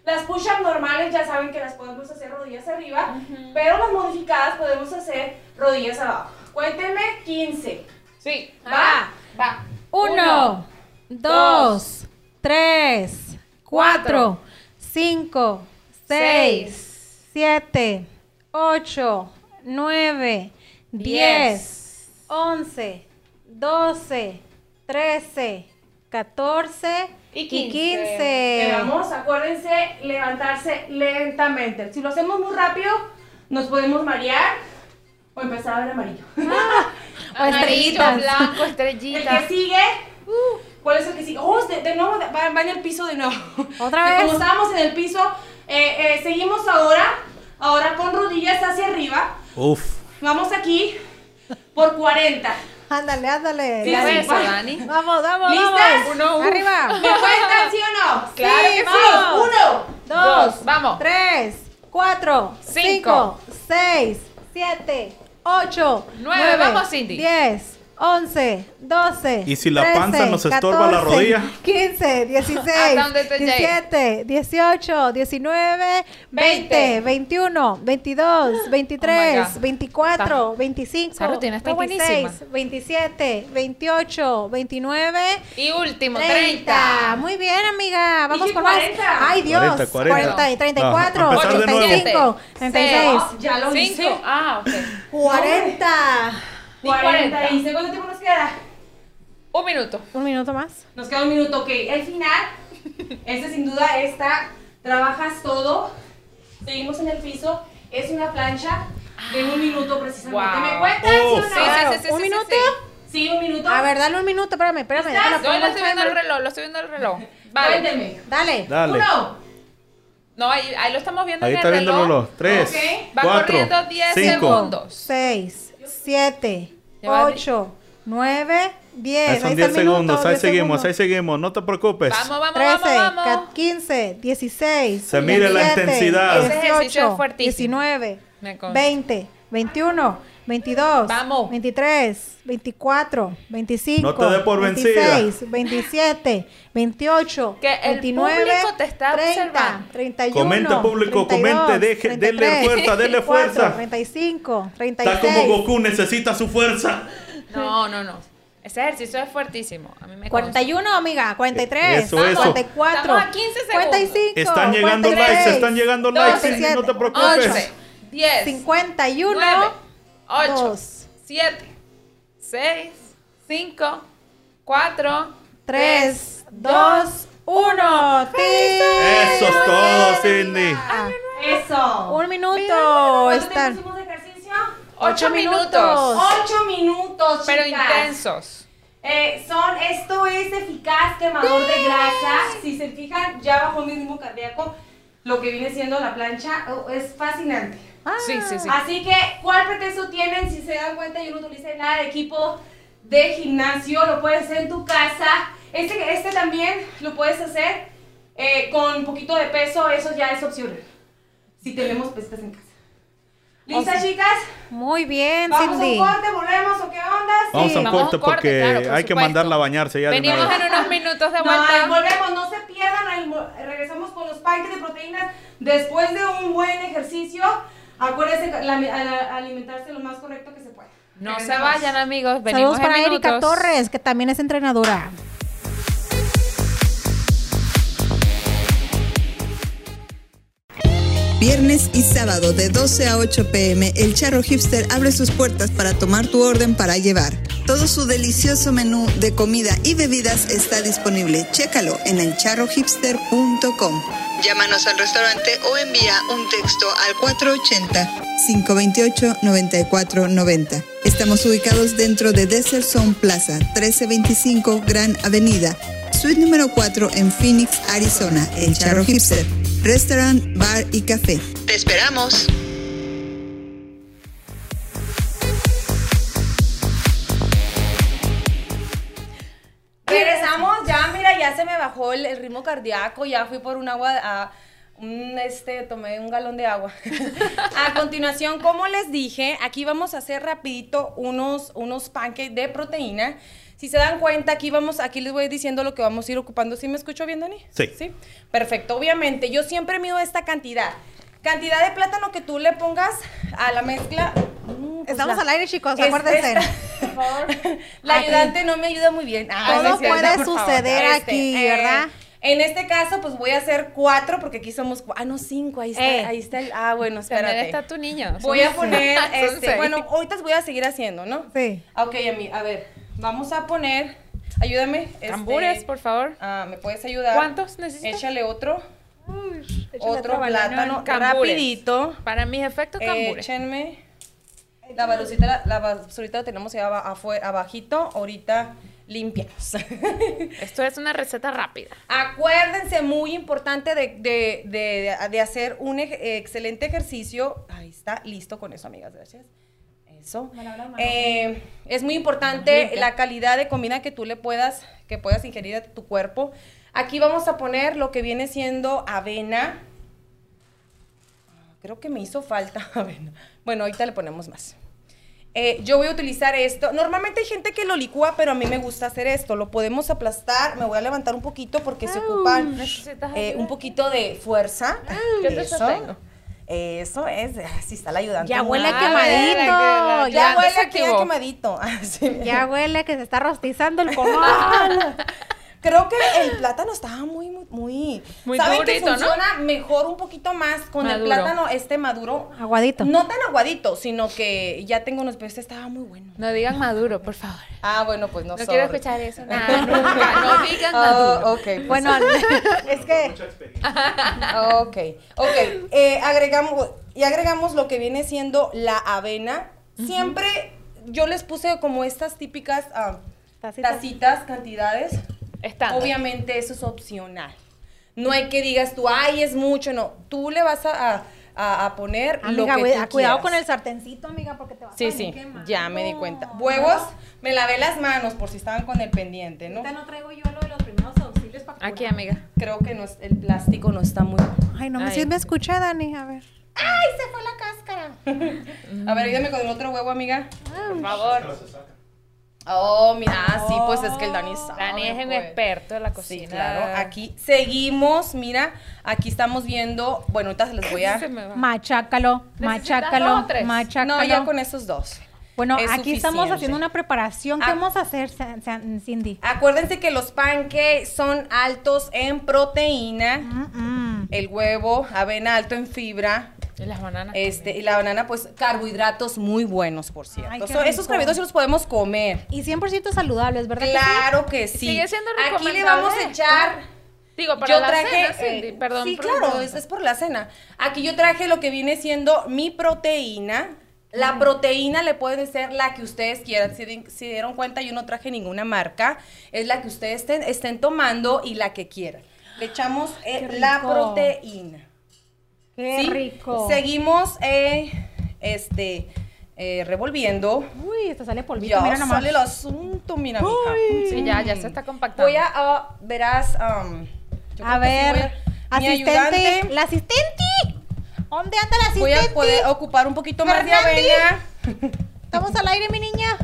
[SPEAKER 2] Las push-ups normales ya saben que las podemos hacer rodillas arriba, pero las modificadas podemos hacer rodillas abajo. Cuéntenme 15.
[SPEAKER 1] Sí.
[SPEAKER 2] Va.
[SPEAKER 1] Va.
[SPEAKER 3] Uno, dos, tres, cuatro, cinco, seis, siete, ocho, nueve, diez, once, doce, trece, catorce
[SPEAKER 1] Y
[SPEAKER 3] y
[SPEAKER 1] quince.
[SPEAKER 3] quince.
[SPEAKER 2] Vamos, acuérdense, levantarse lentamente. Si lo hacemos muy rápido, nos podemos marear o empezar a ver amarillo. <laughs>
[SPEAKER 3] O
[SPEAKER 1] Amarillo,
[SPEAKER 3] estrellitas.
[SPEAKER 1] blanco,
[SPEAKER 2] El
[SPEAKER 1] estrellitas.
[SPEAKER 2] que sigue, ¿cuál es el que sigue? Oh, de, de nuevo, va, va en el piso de nuevo.
[SPEAKER 3] ¿Otra <laughs>
[SPEAKER 2] Y
[SPEAKER 3] vez?
[SPEAKER 2] Como estábamos en el piso, eh, eh, seguimos ahora, ahora con rodillas hacia arriba.
[SPEAKER 4] Uf.
[SPEAKER 2] Vamos aquí por 40.
[SPEAKER 3] Ándale, ándale.
[SPEAKER 2] Sí,
[SPEAKER 1] ¿Qué
[SPEAKER 3] Dani.
[SPEAKER 1] eso?
[SPEAKER 3] Vamos, vamos,
[SPEAKER 2] ¿Listas?
[SPEAKER 3] vamos.
[SPEAKER 1] Uno, uno.
[SPEAKER 3] Arriba.
[SPEAKER 2] ¿Me cuentan, sí o no?
[SPEAKER 1] Claro
[SPEAKER 3] Sí,
[SPEAKER 1] que
[SPEAKER 3] vamos.
[SPEAKER 2] Uno.
[SPEAKER 3] dos,
[SPEAKER 1] Dos, vamos.
[SPEAKER 3] tres, cuatro,
[SPEAKER 1] Cinco.
[SPEAKER 3] cinco, seis, siete, ocho,
[SPEAKER 1] Nueve, vamos, Cindy.
[SPEAKER 3] diez, once, doce,
[SPEAKER 4] Y si la panza nos estorba la rodilla.
[SPEAKER 3] quince, dieciséis,
[SPEAKER 1] Hasta donde te llegue.
[SPEAKER 3] diecisiete, dieciocho, diecinueve, veinte,
[SPEAKER 1] Veinte.
[SPEAKER 3] veintiuno, veintidós,
[SPEAKER 1] Oh my
[SPEAKER 3] veintitrés,
[SPEAKER 1] God.
[SPEAKER 3] veinticuatro, veinticinco,
[SPEAKER 1] Esa rutina está
[SPEAKER 3] veintiséis,
[SPEAKER 1] buenísima.
[SPEAKER 3] veintisiete, veintiocho, veintinueve,
[SPEAKER 1] Y último,
[SPEAKER 3] 30.
[SPEAKER 1] 30.
[SPEAKER 3] Muy bien, amiga. Vamos con más.
[SPEAKER 2] 40.
[SPEAKER 3] Ay, Dios.
[SPEAKER 4] 40, 40.
[SPEAKER 3] 40 y 34,
[SPEAKER 4] No, empezar de nuevo.
[SPEAKER 3] 85, 36,
[SPEAKER 2] No, ya lo hice.
[SPEAKER 1] Cinco. Ah, ok.
[SPEAKER 3] 40.
[SPEAKER 1] Y
[SPEAKER 2] 40.
[SPEAKER 1] 40.
[SPEAKER 2] ¿Y sé cuánto tiempo nos queda?
[SPEAKER 1] Un minuto.
[SPEAKER 3] Un minuto más.
[SPEAKER 2] Nos queda un minuto, ok. El final, <laughs> este sin duda está, trabajas todo, seguimos en el piso, es una plancha de un minuto precisamente.
[SPEAKER 1] Wow.
[SPEAKER 2] ¿Me cuentan, sí o
[SPEAKER 4] Uf.
[SPEAKER 2] no?
[SPEAKER 1] Sí, sí, sí, sí,
[SPEAKER 3] ¿Un
[SPEAKER 1] sí,
[SPEAKER 3] minuto?
[SPEAKER 1] sí.
[SPEAKER 2] Sí, un minuto.
[SPEAKER 3] A ver, dale un minuto. Espérame, espérame.
[SPEAKER 2] ¿Estás?
[SPEAKER 3] déjalo,
[SPEAKER 1] No, lo estoy viendo el reloj, lo estoy viendo el reloj. <laughs> Vale.
[SPEAKER 3] Dale.
[SPEAKER 4] Dale.
[SPEAKER 2] Uno.
[SPEAKER 1] No, ahí, ahí lo estamos viendo
[SPEAKER 4] Ahí
[SPEAKER 1] en
[SPEAKER 4] está
[SPEAKER 1] el
[SPEAKER 4] viendo el
[SPEAKER 1] reloj.
[SPEAKER 4] reloj. Tres,
[SPEAKER 2] Ok.
[SPEAKER 1] Va
[SPEAKER 4] cuatro,
[SPEAKER 1] corriendo 10
[SPEAKER 4] cinco.
[SPEAKER 1] segundos.
[SPEAKER 3] 6, 7,
[SPEAKER 1] Ya va
[SPEAKER 3] 8, 9, 10.
[SPEAKER 4] Ahí son 10 segundos. Ahí seguimos, ahí seguimos. No te preocupes.
[SPEAKER 1] Vamos, vamos,
[SPEAKER 3] 13,
[SPEAKER 1] vamos, vamos.
[SPEAKER 3] 15, 16,
[SPEAKER 4] Se mire la
[SPEAKER 3] 17,
[SPEAKER 4] intensidad.
[SPEAKER 1] Ese ejercicio es
[SPEAKER 3] 18,
[SPEAKER 1] fuertísimo.
[SPEAKER 3] 19,
[SPEAKER 1] Me consta.
[SPEAKER 3] 20, 21, 22,
[SPEAKER 1] Vamos.
[SPEAKER 3] 23, 24, 25,
[SPEAKER 4] No te dé por vencida.
[SPEAKER 3] 26, 27, 28,
[SPEAKER 1] Que el
[SPEAKER 3] 29,
[SPEAKER 1] público te está
[SPEAKER 3] 30,
[SPEAKER 1] observando.
[SPEAKER 3] 31,
[SPEAKER 4] Comente, público,
[SPEAKER 3] 32,
[SPEAKER 4] comente, deje- denle
[SPEAKER 3] 33,
[SPEAKER 4] fuerza, denle
[SPEAKER 3] 34,
[SPEAKER 4] fuerza.
[SPEAKER 3] 35,
[SPEAKER 4] Está
[SPEAKER 3] 36,
[SPEAKER 4] como Goku, necesita su fuerza.
[SPEAKER 1] No, no, no. Ese ejercicio es fuertísimo. A mí me consta.
[SPEAKER 3] 41, amiga, 43,
[SPEAKER 4] Eso, eso.
[SPEAKER 3] 44,
[SPEAKER 1] Estamos a 15 segundos.
[SPEAKER 3] 45,
[SPEAKER 4] Están llegando
[SPEAKER 3] 46,
[SPEAKER 4] likes, están llegando likes.
[SPEAKER 3] 27,
[SPEAKER 4] No te preocupes.
[SPEAKER 1] 11, 10,
[SPEAKER 3] 51,
[SPEAKER 1] 9, 8,
[SPEAKER 3] dos.
[SPEAKER 1] 7, 6, 5, 4,
[SPEAKER 3] 3, 2, 1.
[SPEAKER 4] Eso es todo, Cindy.
[SPEAKER 2] Eso.
[SPEAKER 3] Un minuto.
[SPEAKER 2] ¿Cuánto tiempo
[SPEAKER 3] Están
[SPEAKER 2] hicimos de ejercicio?
[SPEAKER 1] 8 minutos.
[SPEAKER 3] minutos.
[SPEAKER 2] Ocho minutos,
[SPEAKER 1] Pero
[SPEAKER 2] chicas.
[SPEAKER 1] intensos.
[SPEAKER 2] Eh, son, esto es eficaz quemador de grasa. Si se fijan, ya bajo mi ritmo cardíaco, lo que viene siendo la plancha oh, es fascinante.
[SPEAKER 1] Sí, sí, sí.
[SPEAKER 2] Así que, ¿cuál pretexto tienen? Si se dan cuenta, yo no utilicé nada de equipo de gimnasio, lo puedes hacer en tu casa. Este, este también lo puedes hacer eh, con un poquito de peso, eso ya es opcional. Si tenemos pesas en casa. ¿Listas, chicas?
[SPEAKER 3] Muy bien,
[SPEAKER 2] ¿Vamos
[SPEAKER 3] Cindy.
[SPEAKER 2] a un corte? ¿Volvemos o qué onda?
[SPEAKER 4] Vamos
[SPEAKER 1] Sí,
[SPEAKER 4] a un
[SPEAKER 1] vamos a
[SPEAKER 4] corte
[SPEAKER 1] un corte,
[SPEAKER 4] porque
[SPEAKER 1] claro, por
[SPEAKER 4] hay que
[SPEAKER 1] supuesto.
[SPEAKER 4] mandarla a bañarse ya de una
[SPEAKER 1] Venimos
[SPEAKER 4] vez.
[SPEAKER 1] en unos minutos de
[SPEAKER 2] No,
[SPEAKER 1] vuelta.
[SPEAKER 2] ahí volvemos, no se pierdan, regresamos con los paquetes de proteínas después de un buen ejercicio. Acuérdense la- a- alimentarse lo más correcto que se pueda.
[SPEAKER 1] No se vayan, amigos. Venimos
[SPEAKER 3] Saludos para
[SPEAKER 1] en
[SPEAKER 3] Erika. Torres, que también es entrenadora.
[SPEAKER 5] Viernes y sábado de 12 a 8 pm, el Charro Hipster abre sus puertas para tomar tu orden para llevar. Todo su delicioso menú de comida y bebidas está disponible. Chécalo en elcharrohipster.com. Llámanos al restaurante o envía un texto al 480-528-9490. Estamos ubicados dentro de Desert Zone Plaza, 1325 Gran Avenida, suite número 4 en Phoenix, Arizona. El Charro Hipster. Restaurant, bar y café. ¡Te esperamos!
[SPEAKER 2] Ya se me bajó el, el ritmo cardíaco, ya fui por un agua, a, un, este, tomé un galón de agua. <laughs> a continuación, como les dije, aquí vamos a hacer rapidito unos, unos pancakes de proteína. Si se dan cuenta, aquí vamos, aquí les voy diciendo lo que vamos a ir ocupando. ¿Sí me escucho bien, Dani?
[SPEAKER 4] Sí.
[SPEAKER 2] Sí. Perfecto. Obviamente, yo siempre mido esta cantidad. Cantidad de plátano que tú le pongas a la mezcla. Mm, pues
[SPEAKER 3] Estamos
[SPEAKER 2] la-
[SPEAKER 3] al aire, chicos, acuérdense. <laughs>
[SPEAKER 2] por favor. La
[SPEAKER 3] Aquí.
[SPEAKER 2] ayudante no me ayuda muy bien. Ah,
[SPEAKER 3] Todo
[SPEAKER 2] cierto,
[SPEAKER 3] puede
[SPEAKER 2] favor.
[SPEAKER 3] suceder
[SPEAKER 2] Este,
[SPEAKER 3] aquí,
[SPEAKER 2] eh,
[SPEAKER 3] ¿verdad?
[SPEAKER 2] En este caso, pues voy a hacer cuatro, porque aquí somos. Ah, no, cinco. Ahí está.
[SPEAKER 3] Eh.
[SPEAKER 2] Ahí está el. Ah, bueno,
[SPEAKER 1] ¿Dónde
[SPEAKER 2] espérate.
[SPEAKER 1] está tu niño?
[SPEAKER 2] Voy a poner. <laughs> Este, bueno, ahorita voy a seguir haciendo, ¿no?
[SPEAKER 3] Sí.
[SPEAKER 2] Ok, a mí, a ver. Vamos a poner. Ayúdame. este,
[SPEAKER 1] Tambures, por favor.
[SPEAKER 2] Ah, ¿me puedes ayudar?
[SPEAKER 1] ¿Cuántos necesitas?
[SPEAKER 2] Échale otro.
[SPEAKER 3] Échale
[SPEAKER 2] Otro plátano. Rapidito.
[SPEAKER 1] Para mis efectos, cambures.
[SPEAKER 2] Échenme. La basurita, la, la basurita la tenemos ya afuera, abajito. Ahorita limpiamos. <laughs>
[SPEAKER 1] Esto es una receta rápida.
[SPEAKER 2] Acuérdense, muy importante de, de- de- de hacer un excelente ejercicio. Ahí está, listo con eso, amigas, gracias. Eso. Eh, es muy importante la calidad de comida que tú le puedas, que puedas ingerir a tu cuerpo. Aquí vamos a poner lo que viene siendo avena. Creo que me hizo falta <laughs> avena. Bueno, ahorita le ponemos más. Eh, yo voy a utilizar esto. Normalmente hay gente que lo licúa, pero a mí me gusta hacer esto. Lo podemos aplastar. Me voy a levantar un poquito porque se ocupan
[SPEAKER 1] ¿Necesitas
[SPEAKER 2] eh, un poquito de fuerza.
[SPEAKER 1] Yo te
[SPEAKER 2] Eso.
[SPEAKER 1] sostengo.
[SPEAKER 2] Eso es. Así está la ayudante.
[SPEAKER 3] Ya huele
[SPEAKER 1] Ah,
[SPEAKER 3] quemadito.
[SPEAKER 2] Ya,
[SPEAKER 1] Ya
[SPEAKER 2] huele
[SPEAKER 1] activó.
[SPEAKER 2] quemadito. <laughs> Ah, sí.
[SPEAKER 3] Ya huele que se está rostizando el <laughs> comal.
[SPEAKER 2] Creo que el plátano estaba muy, muy, muy.
[SPEAKER 1] Muy
[SPEAKER 2] ¿Saben que
[SPEAKER 1] ¿no?
[SPEAKER 2] funciona mejor un poquito más con el
[SPEAKER 1] Maduro.
[SPEAKER 2] plátano este maduro?
[SPEAKER 3] Aguadito.
[SPEAKER 2] No tan aguadito, sino que ya tengo unos, pero este estaba muy bueno.
[SPEAKER 1] No digan maduro, por favor.
[SPEAKER 2] Ah, bueno, pues no
[SPEAKER 1] No
[SPEAKER 2] sorry.
[SPEAKER 1] quiero escuchar eso. Nada, nunca. No digan maduro.
[SPEAKER 2] Ah, ok, pues <laughs>
[SPEAKER 3] Bueno, es que
[SPEAKER 2] Ok, ok. Eh, agregamos, y agregamos lo que viene siendo la avena. Siempre yo les puse como estas típicas ah,
[SPEAKER 3] Tacitas.
[SPEAKER 2] tacitas, cantidades.
[SPEAKER 1] Estándar.
[SPEAKER 2] Obviamente eso es opcional. No hay que digas tú, ay, es mucho, no. Tú le vas a, a- a poner lo que tú
[SPEAKER 3] cuidado
[SPEAKER 2] quieras.
[SPEAKER 3] con el sartencito, amiga, porque te vas
[SPEAKER 2] Sí,
[SPEAKER 3] a
[SPEAKER 2] sí,
[SPEAKER 3] quemar.
[SPEAKER 2] ya me di cuenta. Huevos, me lavé las manos por si estaban con el pendiente, ¿no?
[SPEAKER 3] Ahorita no traigo yo lo de los primeros auxilios para
[SPEAKER 1] Aquí,
[SPEAKER 3] curar.
[SPEAKER 1] amiga.
[SPEAKER 2] Creo que no es- el plástico no está muy...
[SPEAKER 3] Ay, no me,
[SPEAKER 1] Ay.
[SPEAKER 3] sí me escuché, Dani, a ver.
[SPEAKER 2] ¡Ay, se fue la cáscara! <laughs> a ver, ayúdame con el otro huevo, amiga.
[SPEAKER 1] Por favor.
[SPEAKER 2] Oh, mira, ah, sí, pues es que el Dani sabe,
[SPEAKER 1] Dani es un
[SPEAKER 2] pues.
[SPEAKER 1] experto en la
[SPEAKER 2] Sí,
[SPEAKER 1] cocina.
[SPEAKER 2] claro. Aquí seguimos, mira, aquí estamos viendo, bueno, ahorita se les voy a...
[SPEAKER 3] Machácalo,
[SPEAKER 1] ¿Necesitas
[SPEAKER 3] machácalo,
[SPEAKER 1] dos o tres?
[SPEAKER 3] machácalo.
[SPEAKER 2] No, ya con esos dos.
[SPEAKER 3] Bueno,
[SPEAKER 2] Es
[SPEAKER 3] aquí estamos haciendo una preparación. ¿Qué
[SPEAKER 2] Ah.
[SPEAKER 3] vamos a hacer, Cindy?
[SPEAKER 2] Acuérdense que los pancakes son altos en proteína,
[SPEAKER 3] Mm, mm.
[SPEAKER 2] el huevo, avena alto en fibra,
[SPEAKER 1] Y las bananas.
[SPEAKER 2] este, y la banana, pues carbohidratos muy buenos, por cierto.
[SPEAKER 3] Ay, qué
[SPEAKER 2] So, esos carbohidratos sí los podemos comer.
[SPEAKER 3] Y 100% saludables, ¿verdad? que sí?
[SPEAKER 2] Claro que sí.
[SPEAKER 1] Sigue siendo
[SPEAKER 2] Aquí le vamos a echar
[SPEAKER 1] Digo, para
[SPEAKER 2] yo
[SPEAKER 1] la
[SPEAKER 2] traje,
[SPEAKER 1] cena, Cindy.
[SPEAKER 2] eh,
[SPEAKER 1] Perdón.
[SPEAKER 2] sí,
[SPEAKER 1] por
[SPEAKER 2] claro,
[SPEAKER 1] la
[SPEAKER 2] es, es por la cena. Aquí yo traje lo que viene siendo mi proteína. La proteína le puede ser la que ustedes quieran. Si, si dieron cuenta, yo no traje ninguna marca. Es la que ustedes estén, estén tomando y la que quieran. Le echamos eh, la proteína.
[SPEAKER 3] Qué
[SPEAKER 2] ¿sí?
[SPEAKER 3] rico.
[SPEAKER 2] Seguimos eh, este, eh, revolviendo.
[SPEAKER 3] Uy, esto sale polvito,
[SPEAKER 2] Ya
[SPEAKER 3] mira nomás.
[SPEAKER 2] sale el asunto, mira, mija.
[SPEAKER 1] Sí, ya, ya se está compactando.
[SPEAKER 2] Voy a, verás, um, yo
[SPEAKER 3] A
[SPEAKER 2] creo que sí
[SPEAKER 3] ver,
[SPEAKER 2] voy a- mi
[SPEAKER 3] asistente,
[SPEAKER 2] ayudante.
[SPEAKER 3] la asistente. ¿Dónde anda la
[SPEAKER 2] Voy a
[SPEAKER 3] asistente?
[SPEAKER 2] poder ocupar un poquito más de avena.
[SPEAKER 3] Estamos al aire, mi niña.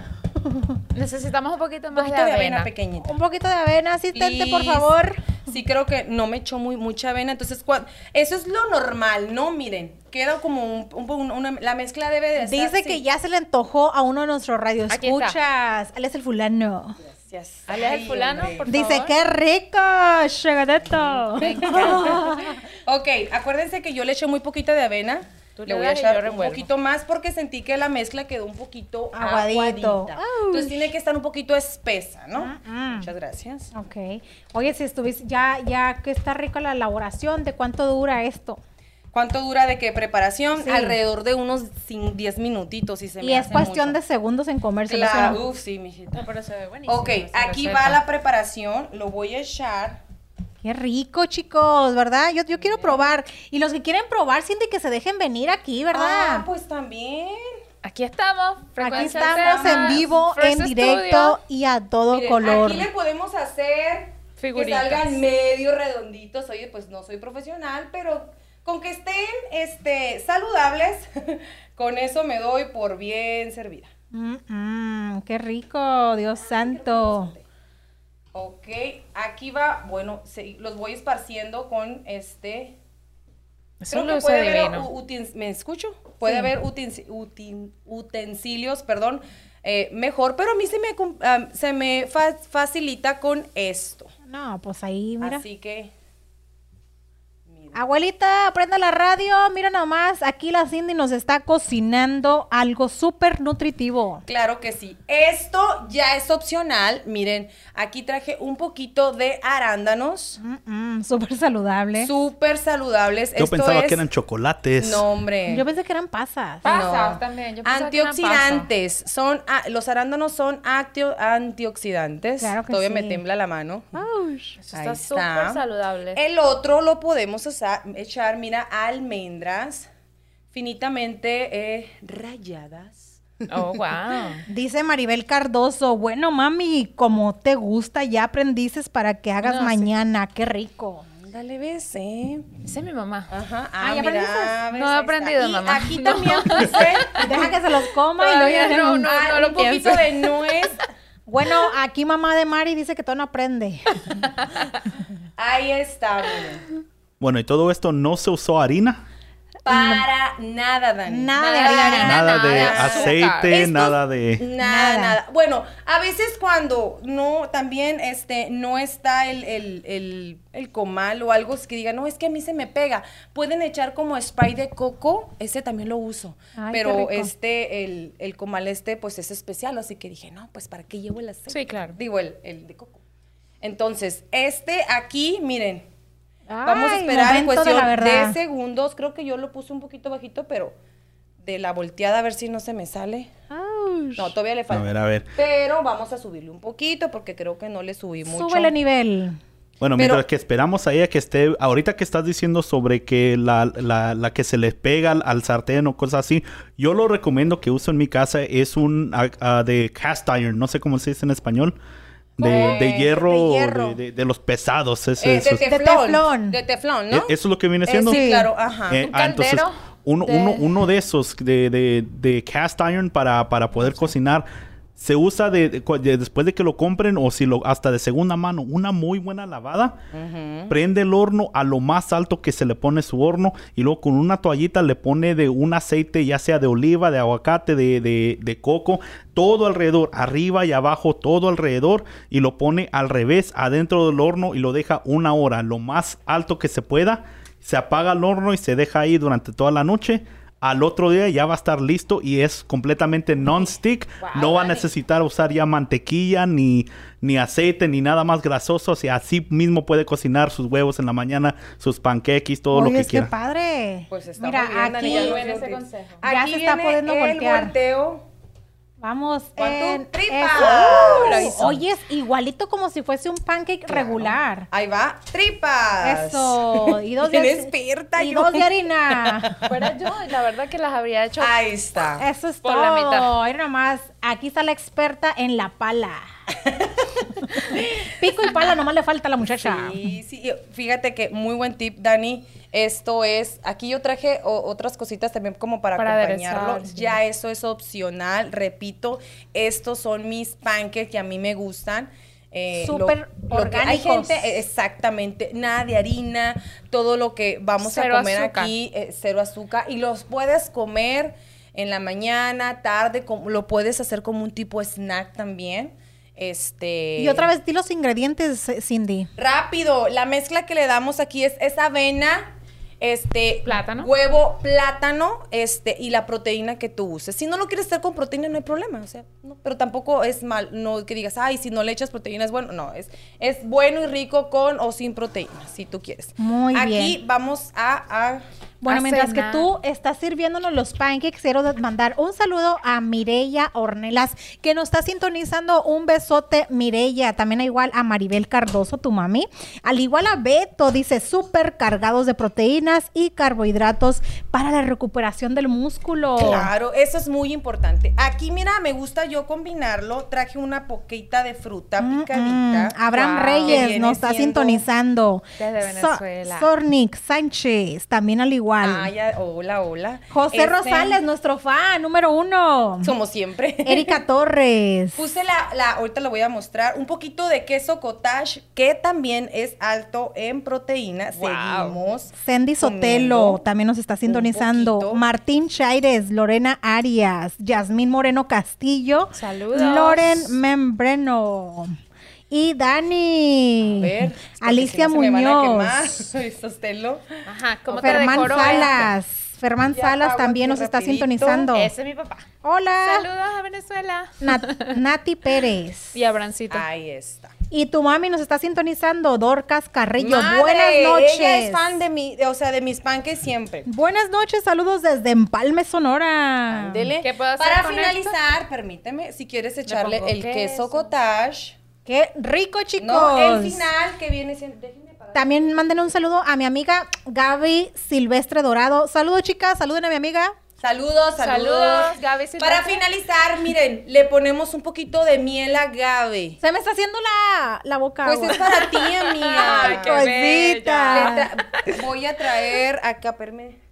[SPEAKER 3] <laughs>
[SPEAKER 1] Necesitamos un poquito
[SPEAKER 2] Un
[SPEAKER 1] más
[SPEAKER 2] poquito
[SPEAKER 1] de
[SPEAKER 2] avena
[SPEAKER 1] avena.
[SPEAKER 2] pequeñita.
[SPEAKER 3] Un poquito de avena, asistente, por
[SPEAKER 2] Please.
[SPEAKER 3] favor.
[SPEAKER 2] Sí, creo que no me echó muy, mucha avena. Entonces, cua- eso es lo normal, ¿no? Miren, queda como un, un- un- una, la mezcla debe de
[SPEAKER 3] Dice que ya se le antojó a uno de nuestros radioescuchas. Él es el fulano.
[SPEAKER 2] Gracias.
[SPEAKER 1] Alias el fulano, por
[SPEAKER 3] Dice,
[SPEAKER 1] favor.
[SPEAKER 3] qué rico, chegadeto. <laughs>
[SPEAKER 2] Ok, acuérdense que yo le eché muy poquito de avena.
[SPEAKER 1] Tú
[SPEAKER 2] le
[SPEAKER 1] le
[SPEAKER 2] voy a echar un poquito más porque sentí que la mezcla quedó un poquito
[SPEAKER 3] Aguadito.
[SPEAKER 2] aguadita. Entonces tiene que estar un poquito espesa, ¿no?
[SPEAKER 3] Mm, mm.
[SPEAKER 2] Muchas gracias.
[SPEAKER 3] Ok. Oye, si estuviste, ya, ya que está rica la elaboración, ¿de cuánto dura esto?
[SPEAKER 2] ¿Cuánto dura de qué preparación?
[SPEAKER 3] Sí.
[SPEAKER 2] Alrededor de unos cin- 10 minutitos y se me
[SPEAKER 3] Y es
[SPEAKER 2] hace
[SPEAKER 3] cuestión
[SPEAKER 2] mucho.
[SPEAKER 3] de segundos en comerse
[SPEAKER 2] Claro, uf, sí, mijita.
[SPEAKER 1] No, pero se ve buenísimo.
[SPEAKER 2] Ok, aquí
[SPEAKER 1] receta.
[SPEAKER 2] va la preparación. Lo voy a echar.
[SPEAKER 3] Qué rico, chicos, ¿verdad? Yo, yo quiero probar. Y los que quieren probar, Cindy, que se dejen venir aquí, ¿verdad?
[SPEAKER 2] Ah, pues también.
[SPEAKER 1] Aquí estamos.
[SPEAKER 3] aquí estamos en vivo,
[SPEAKER 1] First
[SPEAKER 3] en directo
[SPEAKER 1] Studio.
[SPEAKER 3] y a todo
[SPEAKER 2] Miren,
[SPEAKER 3] color.
[SPEAKER 2] Aquí le podemos hacer
[SPEAKER 1] Figuritas.
[SPEAKER 2] que salgan medio redonditos. Oye, pues no soy profesional, pero con que estén este, saludables, <laughs> con eso me doy por bien servida.
[SPEAKER 3] Mm, mm, qué rico, Dios santo.
[SPEAKER 2] Ok, aquí va, bueno, se- los voy esparciendo con este.
[SPEAKER 1] Es
[SPEAKER 2] Creo que puede haber, ¿me escucho? Puede
[SPEAKER 3] Sí.
[SPEAKER 2] haber utin- utensilios, perdón, eh, mejor, pero a mí se me, ah, se me fa- facilita con esto.
[SPEAKER 3] No, pues ahí, mira.
[SPEAKER 2] Así que.
[SPEAKER 3] Abuelita, prenda la radio. Mira nomás, aquí la Cindy nos está cocinando algo súper nutritivo.
[SPEAKER 2] Claro que sí. Esto ya es opcional. Miren, aquí traje un poquito de arándanos.
[SPEAKER 3] Mm, mm, súper saludable.
[SPEAKER 2] Súper saludables.
[SPEAKER 4] Yo
[SPEAKER 2] Esto
[SPEAKER 4] pensaba
[SPEAKER 2] es-
[SPEAKER 4] que eran chocolates.
[SPEAKER 2] No, hombre.
[SPEAKER 3] Yo pensé que eran pasas.
[SPEAKER 1] Pasas
[SPEAKER 2] No.
[SPEAKER 1] también. Yo pensaba que eran
[SPEAKER 2] Antioxidantes. Son, ah, los arándanos son actio- antioxidantes.
[SPEAKER 3] Claro que
[SPEAKER 2] Todavía me tembla la mano.
[SPEAKER 1] Eso está súper saludable.
[SPEAKER 2] El otro lo podemos usar- echar, mira, almendras finitamente eh, rayadas.
[SPEAKER 1] Oh, wow. <laughs>
[SPEAKER 3] Dice Maribel Cardoso, bueno mami, como te gusta, ya aprendices para que hagas
[SPEAKER 1] No, sí.
[SPEAKER 3] mañana, qué rico.
[SPEAKER 2] Dale, ves, eh.
[SPEAKER 1] Esa es mi mamá.
[SPEAKER 2] Ajá.
[SPEAKER 3] Ah, ¿ya
[SPEAKER 2] mira,
[SPEAKER 3] aprendiste?
[SPEAKER 2] ves,
[SPEAKER 1] No he aprendido,
[SPEAKER 2] Y
[SPEAKER 1] mamá.
[SPEAKER 2] Aquí <laughs>
[SPEAKER 1] No.
[SPEAKER 2] también <laughs> puse
[SPEAKER 3] Deja que se los coma y
[SPEAKER 1] Todavía
[SPEAKER 3] luego ya
[SPEAKER 1] no,
[SPEAKER 3] no-
[SPEAKER 1] no.
[SPEAKER 2] ah,
[SPEAKER 1] lo
[SPEAKER 2] un poquito de nuez.
[SPEAKER 3] Bueno, aquí mamá de Mari dice que todo no aprende.
[SPEAKER 2] Ahí está, miren.
[SPEAKER 4] Bueno, y todo esto no se usó harina.
[SPEAKER 2] Para nada, Dani.
[SPEAKER 3] Nada de harina.
[SPEAKER 4] Nada de aceite, nada de...
[SPEAKER 2] Nada,
[SPEAKER 3] Nada.
[SPEAKER 2] Bueno, a veces cuando no, también este, no está el, el, el, el comal o algo que diga, no, es que a mí se me pega. Pueden echar como spray de coco, ese también lo uso.
[SPEAKER 3] Ay,
[SPEAKER 2] pero este, el, el comal este, pues es especial, así que dije, no, pues ¿para qué llevo el aceite?
[SPEAKER 1] Sí, claro.
[SPEAKER 2] Digo, el, el de coco. Entonces, este aquí, miren, vamos a esperar en
[SPEAKER 3] de
[SPEAKER 2] cuestión
[SPEAKER 3] la
[SPEAKER 2] de, segundos. Creo que yo lo puse un poquito bajito, pero de la volteada a ver si no se me sale. No, todavía le
[SPEAKER 4] A
[SPEAKER 2] falta.
[SPEAKER 4] ver, a ver.
[SPEAKER 2] Pero vamos a subirle un poquito porque creo que no le subí mucho.
[SPEAKER 3] Súbele nivel.
[SPEAKER 4] Bueno,
[SPEAKER 2] Pero-
[SPEAKER 4] mientras que esperamos a ella que esté, ahorita que estás diciendo sobre que la, la, la que se les pega al, al sartén o cosas así, yo lo recomiendo que uso en mi casa es un ah, de cast iron, no sé cómo se dice en español, de, de hierro,
[SPEAKER 3] de hierro.
[SPEAKER 4] De, de- de los pesados. ese-
[SPEAKER 2] Eh, de
[SPEAKER 4] esos-
[SPEAKER 2] teflón.
[SPEAKER 3] teflón.
[SPEAKER 2] De teflón, ¿no?
[SPEAKER 4] Eh, ¿Eso es lo que viene
[SPEAKER 2] Eh,
[SPEAKER 4] siendo?
[SPEAKER 2] sí, claro, ajá.
[SPEAKER 4] Eh,
[SPEAKER 1] Un
[SPEAKER 4] ah, entonces, uno,
[SPEAKER 1] de-
[SPEAKER 4] uno, uno de esos de, de, de cast iron para, para poder cocinar se usa de, después de que lo compren o si lo hasta de segunda mano una muy buena lavada prende el horno a lo más alto que se le pone su horno y luego con una toallita le pone de un aceite ya sea de oliva de aguacate de, de, de coco todo alrededor arriba y abajo todo alrededor y lo pone al revés adentro del horno y lo deja una hora lo más alto que se pueda se apaga el horno y se deja ahí durante toda la noche. Al otro día ya va a estar listo y es completamente non-stick. no va a necesitar usar ya mantequilla ni, ni aceite ni nada más grasoso. O sea, así mismo puede cocinar sus huevos en la mañana, sus panqueques, todo lo
[SPEAKER 3] Oye,
[SPEAKER 4] que quiera.
[SPEAKER 3] padre.
[SPEAKER 2] Pues está
[SPEAKER 3] Mira,
[SPEAKER 2] muy bien, Dani,
[SPEAKER 3] aquí
[SPEAKER 2] ya
[SPEAKER 1] ese consejo.
[SPEAKER 3] Ya
[SPEAKER 2] Aquí
[SPEAKER 3] se está
[SPEAKER 2] viene
[SPEAKER 3] pudiendo
[SPEAKER 2] el
[SPEAKER 3] voltear.
[SPEAKER 2] volteo.
[SPEAKER 3] Vamos
[SPEAKER 2] ¿Cuánto?
[SPEAKER 3] en
[SPEAKER 2] ¡Tripas!
[SPEAKER 3] eso.
[SPEAKER 2] La hizo.
[SPEAKER 3] Oye, es igualito como si fuese un pancake regular.
[SPEAKER 2] Ahí va, tripas.
[SPEAKER 3] Eso. Y dos <laughs> de,
[SPEAKER 2] experta
[SPEAKER 3] y
[SPEAKER 2] yo.
[SPEAKER 3] dos de harina. <laughs>
[SPEAKER 1] Fuera yo, la verdad que las habría hecho.
[SPEAKER 2] Ahí está.
[SPEAKER 3] Eso es
[SPEAKER 1] Por
[SPEAKER 3] todo.
[SPEAKER 1] la mitad.
[SPEAKER 3] Mira nomás, aquí está la experta en la pala. <laughs> <laughs> Pico y pala, nomás le falta a la muchacha.
[SPEAKER 2] Sí, sí. Fíjate que muy buen tip, Dani. Esto es, aquí yo traje o- otras cositas también como para,
[SPEAKER 1] Para
[SPEAKER 2] acompañarlo.
[SPEAKER 1] aderezar, sí.
[SPEAKER 2] Ya eso es opcional. Repito, estos son mis pancakes que a mí me gustan. Eh,
[SPEAKER 3] Súper
[SPEAKER 2] que- Hay
[SPEAKER 3] orgánicos.
[SPEAKER 2] gente, eh, exactamente, nada de harina, todo lo que vamos
[SPEAKER 1] Cero
[SPEAKER 2] a comer
[SPEAKER 1] azúcar.
[SPEAKER 2] aquí, eh, cero azúcar. Y los puedes comer en la mañana, tarde, como- lo puedes hacer como un tipo snack también. Este,
[SPEAKER 3] Y otra vez, di los ingredientes, eh, Cindy.
[SPEAKER 2] Rápido, la mezcla que le damos aquí es, es avena, este,
[SPEAKER 1] Plátano.
[SPEAKER 2] huevo, plátano, este, y la proteína que tú uses. Si no lo quieres hacer con proteína, no hay problema, o sea, no, pero tampoco es mal, no que digas, ay, si no le echas proteína es bueno, no, es, es bueno y rico con o sin proteína, si tú quieres.
[SPEAKER 3] Muy
[SPEAKER 2] aquí
[SPEAKER 3] bien.
[SPEAKER 2] vamos a, a-
[SPEAKER 3] Bueno, mientras que tú estás sirviéndonos los pancakes, quiero mandar un saludo a Mireya Ornelas, que nos está sintonizando. Un besote, Mireya. También igual a Maribel Cardoso, tu mami. Al igual a Beto, dice, súper cargados de proteínas y carbohidratos para la recuperación del músculo.
[SPEAKER 2] Claro, eso es muy importante. Aquí, mira, me gusta yo combinarlo. Traje una poquita de fruta
[SPEAKER 3] Mm,
[SPEAKER 2] picadita.
[SPEAKER 3] mm. Abraham
[SPEAKER 1] Wow.
[SPEAKER 2] Que
[SPEAKER 3] Reyes nos está sintonizando.
[SPEAKER 1] Desde
[SPEAKER 3] So-
[SPEAKER 1] Venezuela.
[SPEAKER 3] Sornik Sánchez, también al igual.
[SPEAKER 2] Ah, ya, hola, hola.
[SPEAKER 3] José
[SPEAKER 2] Este,
[SPEAKER 3] Rosales, nuestro fan número uno.
[SPEAKER 2] Como siempre.
[SPEAKER 3] Erika Torres.
[SPEAKER 2] Puse la, la, ahorita lo voy a mostrar, un poquito de queso cottage, que también es alto en proteína.
[SPEAKER 1] Wow.
[SPEAKER 2] Seguimos.
[SPEAKER 3] Sandy Sotelo también nos está sintonizando. Martín Chaires, Lorena Arias, Yasmín Moreno Castillo.
[SPEAKER 1] Saludos.
[SPEAKER 3] Loren Membreno. Y Dani.
[SPEAKER 2] A ver,
[SPEAKER 3] Alicia
[SPEAKER 2] si no
[SPEAKER 3] Muñoz. <laughs>
[SPEAKER 2] Sostelo.
[SPEAKER 1] Ajá, ¿cómo te
[SPEAKER 3] Fermán Salas. Fermán
[SPEAKER 2] Ya
[SPEAKER 3] Salas también nos está sintonizando.
[SPEAKER 1] Ese es mi papá.
[SPEAKER 3] Hola.
[SPEAKER 1] Saludos a Venezuela.
[SPEAKER 3] Nat- <laughs> Nati Pérez.
[SPEAKER 1] Y Abrancito.
[SPEAKER 2] Ahí está.
[SPEAKER 3] Y tu mami nos está sintonizando, Dorcas Carrillo.
[SPEAKER 2] Madre,
[SPEAKER 3] Buenas noches.
[SPEAKER 2] Ella es fan de mi, de- o sea, de mis panques siempre.
[SPEAKER 3] Buenas noches, saludos desde Empalme, Sonora.
[SPEAKER 2] Ándele.
[SPEAKER 1] ¿Qué puedo hacer
[SPEAKER 2] Para
[SPEAKER 1] con
[SPEAKER 2] finalizar, permíteme, si quieres echarle el queso
[SPEAKER 1] queso.
[SPEAKER 2] cottage.
[SPEAKER 3] Qué rico, chicos.
[SPEAKER 2] No, el final que viene siendo. déjenme apagar.
[SPEAKER 3] También manden un saludo a mi amiga Gaby Silvestre Dorado. Saludos, chicas. Saluden a mi amiga.
[SPEAKER 2] Saludos, saludos.
[SPEAKER 1] Saludos, Gaby Silvestre.
[SPEAKER 2] Para finalizar, miren, le ponemos un poquito de miel agave.
[SPEAKER 3] Se me está haciendo la, la boca.
[SPEAKER 2] Pues
[SPEAKER 3] agua.
[SPEAKER 2] es para ti, amiga. <laughs>
[SPEAKER 1] Ay, qué
[SPEAKER 3] Cosita.
[SPEAKER 2] Voy a traer acá, perme.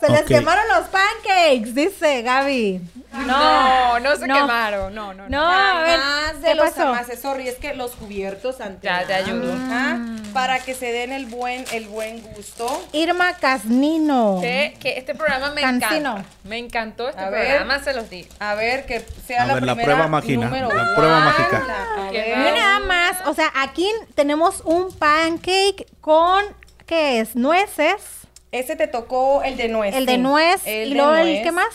[SPEAKER 3] Se les quemaron los pancakes, dice Gaby.
[SPEAKER 1] No, no se
[SPEAKER 3] no.
[SPEAKER 1] quemaron. No, no, no.
[SPEAKER 3] No, a ver,
[SPEAKER 2] Más de
[SPEAKER 3] ¿qué
[SPEAKER 2] los
[SPEAKER 3] pasó?
[SPEAKER 2] amases, sorry, es que los cubiertos ante
[SPEAKER 1] Ya, te ayudo.
[SPEAKER 2] Ajá, para que se den el buen, el buen gusto.
[SPEAKER 3] Irma Casnino.
[SPEAKER 1] Que, que este programa me
[SPEAKER 3] Cancino.
[SPEAKER 1] encanta. Me encantó este
[SPEAKER 2] A ver.
[SPEAKER 1] programa, se los digo.
[SPEAKER 2] A ver, que sea
[SPEAKER 4] A
[SPEAKER 2] la
[SPEAKER 4] ver, la
[SPEAKER 2] primera
[SPEAKER 4] prueba máquina,
[SPEAKER 2] número
[SPEAKER 4] la prueba mágica.
[SPEAKER 2] La- a
[SPEAKER 1] Qué
[SPEAKER 2] ver.
[SPEAKER 3] Mira nada más, o sea, aquí tenemos un pancake con, ¿qué es? Nueces,
[SPEAKER 2] Ese te tocó el de nuez.
[SPEAKER 3] el de nuez
[SPEAKER 2] El
[SPEAKER 3] y luego el. ¿qué más?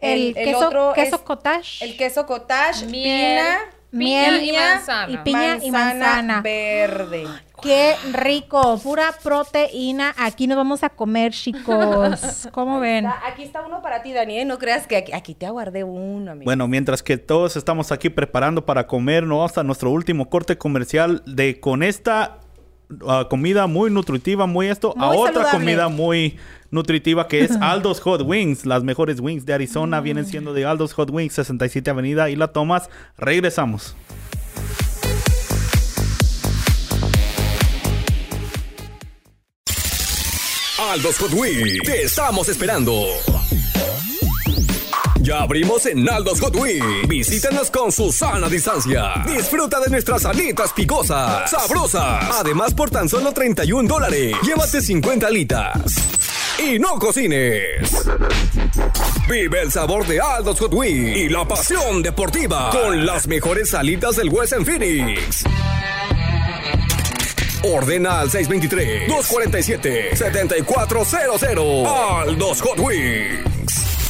[SPEAKER 3] El,
[SPEAKER 2] El- el
[SPEAKER 3] queso,
[SPEAKER 2] otro
[SPEAKER 3] queso
[SPEAKER 2] es
[SPEAKER 3] cottage.
[SPEAKER 2] El queso cottage,
[SPEAKER 1] Miel,
[SPEAKER 2] pina,
[SPEAKER 3] miel
[SPEAKER 1] piña y manzana.
[SPEAKER 3] y piña y manzana.
[SPEAKER 2] verde. <gasps>
[SPEAKER 3] Qué rico, pura proteína. Aquí nos vamos a comer, chicos. <laughs> ¿Cómo ven?
[SPEAKER 2] Está- Aquí está uno para ti, Daniel. No creas que aquí, aquí te aguardé uno, amigo.
[SPEAKER 4] Bueno, mientras que todos estamos aquí preparando para comer, no hasta nuestro último corte comercial de con esta ah, comida muy nutritiva, muy esto, a otra comida muy nutritiva que es <laughs> Aldo's Hot Wings. Las mejores wings de Arizona vienen siendo de Aldo's Hot Wings, 67 Avenida y La Tomas. Regresamos.
[SPEAKER 6] Aldos Hot Wings, te estamos esperando. Ya abrimos en Aldos Hot. Visítanos con su sana distancia. Disfruta de nuestras alitas picosas, sabrosas. Además, por tan solo 31 dólares, llévate 50 alitas. Y no cocines. Vive el sabor de Aldos Hot y la pasión deportiva con las mejores alitas del West en Phoenix. Ordena al 623-247-7400. Aldos Hot Wings.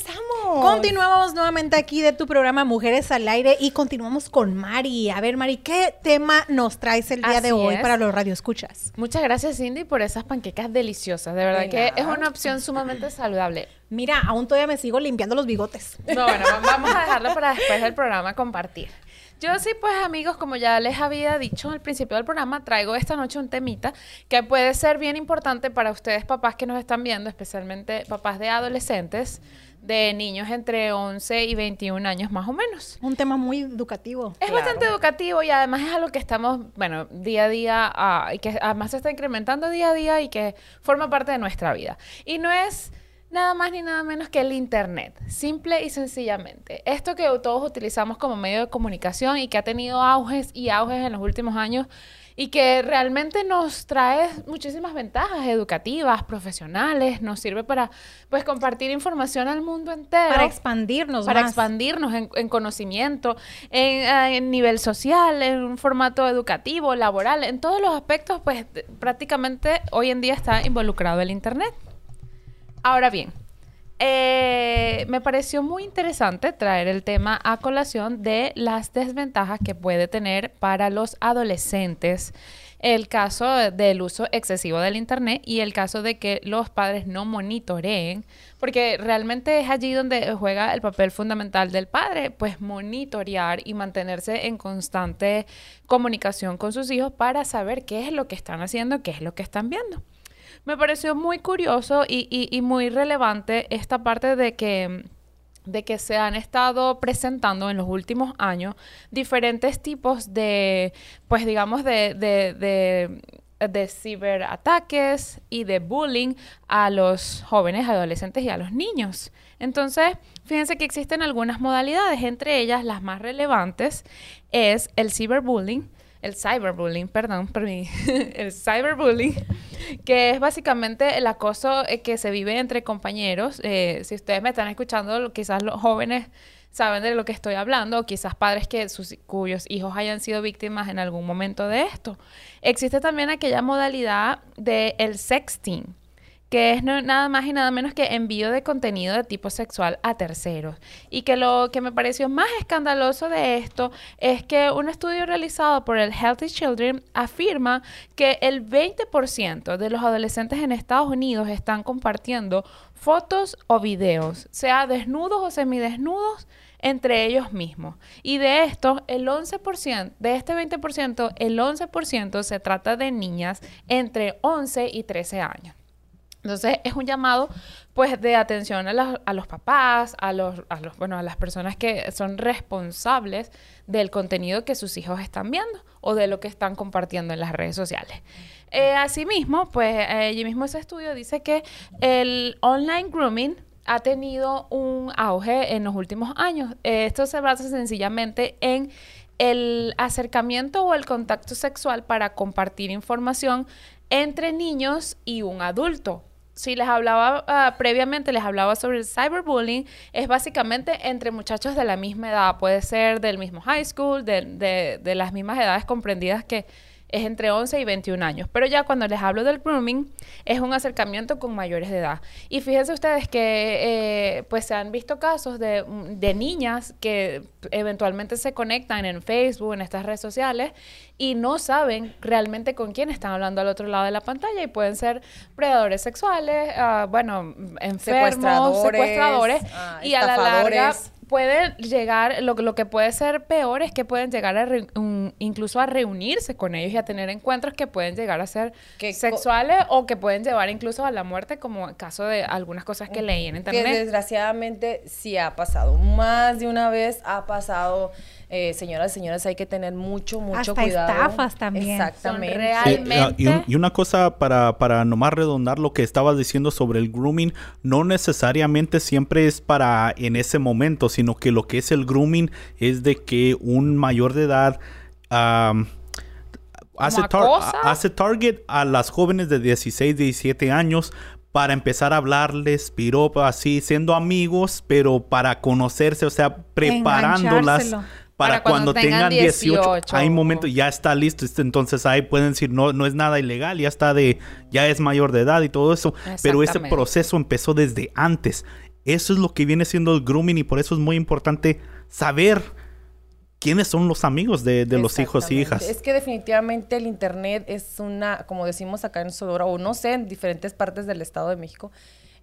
[SPEAKER 2] Regresamos.
[SPEAKER 3] Continuamos nuevamente aquí de tu programa Mujeres al Aire y continuamos con Mari. A ver, Mari, ¿qué tema nos traes el día de
[SPEAKER 1] Así
[SPEAKER 3] hoy
[SPEAKER 1] es.
[SPEAKER 3] para los radioescuchas?
[SPEAKER 1] Muchas gracias, Cindy, por esas panquecas deliciosas. De verdad
[SPEAKER 2] De
[SPEAKER 1] que
[SPEAKER 2] nada.
[SPEAKER 1] es una opción sumamente saludable.
[SPEAKER 3] Mira, aún todavía me sigo limpiando los bigotes.
[SPEAKER 1] No, bueno, va- vamos a dejarlo para después del programa compartir. Yo sí, pues amigos, como ya les había dicho al principio del programa, traigo esta noche un temita que puede ser bien importante para ustedes papás que nos están viendo, especialmente papás de adolescentes, de niños entre 11 y 21 años más o menos.
[SPEAKER 3] Un tema muy educativo.
[SPEAKER 1] Es bastante educativo y además es algo que estamos, bueno, día a día, y que además se está incrementando día a día y que forma parte de nuestra vida. Y no es nada más ni nada menos que el Internet, simple y sencillamente. Esto que todos utilizamos como medio de comunicación y que ha tenido auges y auges en los últimos años y que realmente nos trae muchísimas ventajas educativas, profesionales, nos sirve para pues compartir información al mundo entero.
[SPEAKER 3] Para expandirnos
[SPEAKER 1] Para
[SPEAKER 3] más.
[SPEAKER 1] expandirnos en, en conocimiento, en, eh, en nivel social, en un formato educativo, laboral, en todos los aspectos, pues prácticamente hoy en día está involucrado el Internet. Ahora bien, eh, me pareció muy interesante traer el tema a colación de las desventajas que puede tener para los adolescentes el caso de- del uso excesivo del Internet y el caso de que los padres no monitoreen, porque realmente es allí donde juega el papel fundamental del padre, pues monitorear y mantenerse en constante comunicación con sus hijos para saber qué es lo que están haciendo, qué es lo que están viendo. Me pareció muy curioso y, y- y muy relevante esta parte de que se han estado presentando en los últimos años diferentes tipos de, pues digamos, de, de, de, de ciberataques y de bullying a los jóvenes, adolescentes y a los niños. Entonces, fíjense que existen algunas modalidades, entre ellas las más relevantes es el ciberbullying, el cyberbullying, perdón, por mi- <laughs> el cyberbullying, que es básicamente el acoso eh, que se vive entre compañeros. Eh, si ustedes me están escuchando, quizás los jóvenes saben de lo que estoy hablando, o quizás padres que sus, cuyos hijos hayan sido víctimas en algún momento de esto. Existe también aquella modalidad de el sexting que es nada más y nada menos que envío de contenido de tipo sexual a terceros. Y que lo que me pareció más escandaloso de esto es que un estudio realizado por el Healthy Children afirma que el 20% de los adolescentes en Estados Unidos están compartiendo fotos o videos, sea desnudos o semidesnudos, entre ellos mismos. Y de estos, el 11%, de este 20%, el 11% se trata de niñas entre 11 y 13 años. Entonces es un llamado pues de atención a, los papás, a los, bueno, a las personas que son responsables del contenido que sus hijos están viendo o de lo que están compartiendo en las redes sociales. Eh, asimismo, pues eh, allí mismo ese estudio dice que el online grooming ha tenido un auge en los últimos años. Eh, esto se basa sencillamente en el acercamiento o el contacto sexual para compartir información entre niños y un adulto. Si les hablaba ah, previamente, les hablaba sobre el cyberbullying, es básicamente entre muchachos de la misma edad, puede ser del mismo high school, de, de- de las mismas edades comprendidas que es entre 11 y 21 años. Pero ya cuando les hablo del grooming, es un acercamiento con mayores de edad. Y fíjense ustedes que eh, pues se han visto casos de, de niñas que eventualmente se conectan en Facebook, en estas redes sociales, y no saben realmente con quién están hablando al otro lado de la pantalla y pueden ser predadores sexuales, ah, bueno, enfermos,
[SPEAKER 2] Secuestradores,
[SPEAKER 1] secuestradores,
[SPEAKER 2] ah,
[SPEAKER 1] y a la larga pueden llegar, lo, lo que puede ser peor es que pueden llegar a re- un- incluso a reunirse con ellos y a tener encuentros que pueden llegar a ser
[SPEAKER 2] Que
[SPEAKER 1] sexuales o que pueden llevar incluso a la muerte, como el caso de algunas cosas que leí en
[SPEAKER 2] Que
[SPEAKER 1] internet.
[SPEAKER 2] desgraciadamente sí ha pasado. Más de una vez ha pasado. Eh, señoras y señores, hay que tener mucho, mucho
[SPEAKER 3] Hasta
[SPEAKER 2] cuidado.
[SPEAKER 3] estafas también.
[SPEAKER 2] Exactamente.
[SPEAKER 1] Realmente-
[SPEAKER 4] ah, y, un- y una cosa para, para nomás redondar lo que estabas diciendo sobre el grooming, no necesariamente siempre es para en ese momento, sino que lo que es el grooming es de que un mayor de edad am, hace, tar- hace target a las jóvenes de 16, 17 años para empezar a hablarles piropa así, siendo amigos, pero para conocerse, o sea, preparándolas. Para,
[SPEAKER 1] Para cuando
[SPEAKER 4] cuando, tengan
[SPEAKER 1] tengan
[SPEAKER 4] 18.
[SPEAKER 1] 18.
[SPEAKER 4] Hay momentos, ya está listo. este, Entonces ahí pueden decir, no, no es nada ilegal, ya está de, ya es mayor de edad y todo eso. Pero ese proceso empezó desde antes. Eso es lo que viene siendo el grooming y por eso es muy importante saber quiénes son los amigos de, de los hijos y hijas.
[SPEAKER 2] Exactamente. Es que definitivamente el internet es una, como decimos acá en Sonora, o no sé, en diferentes partes del Estado de México,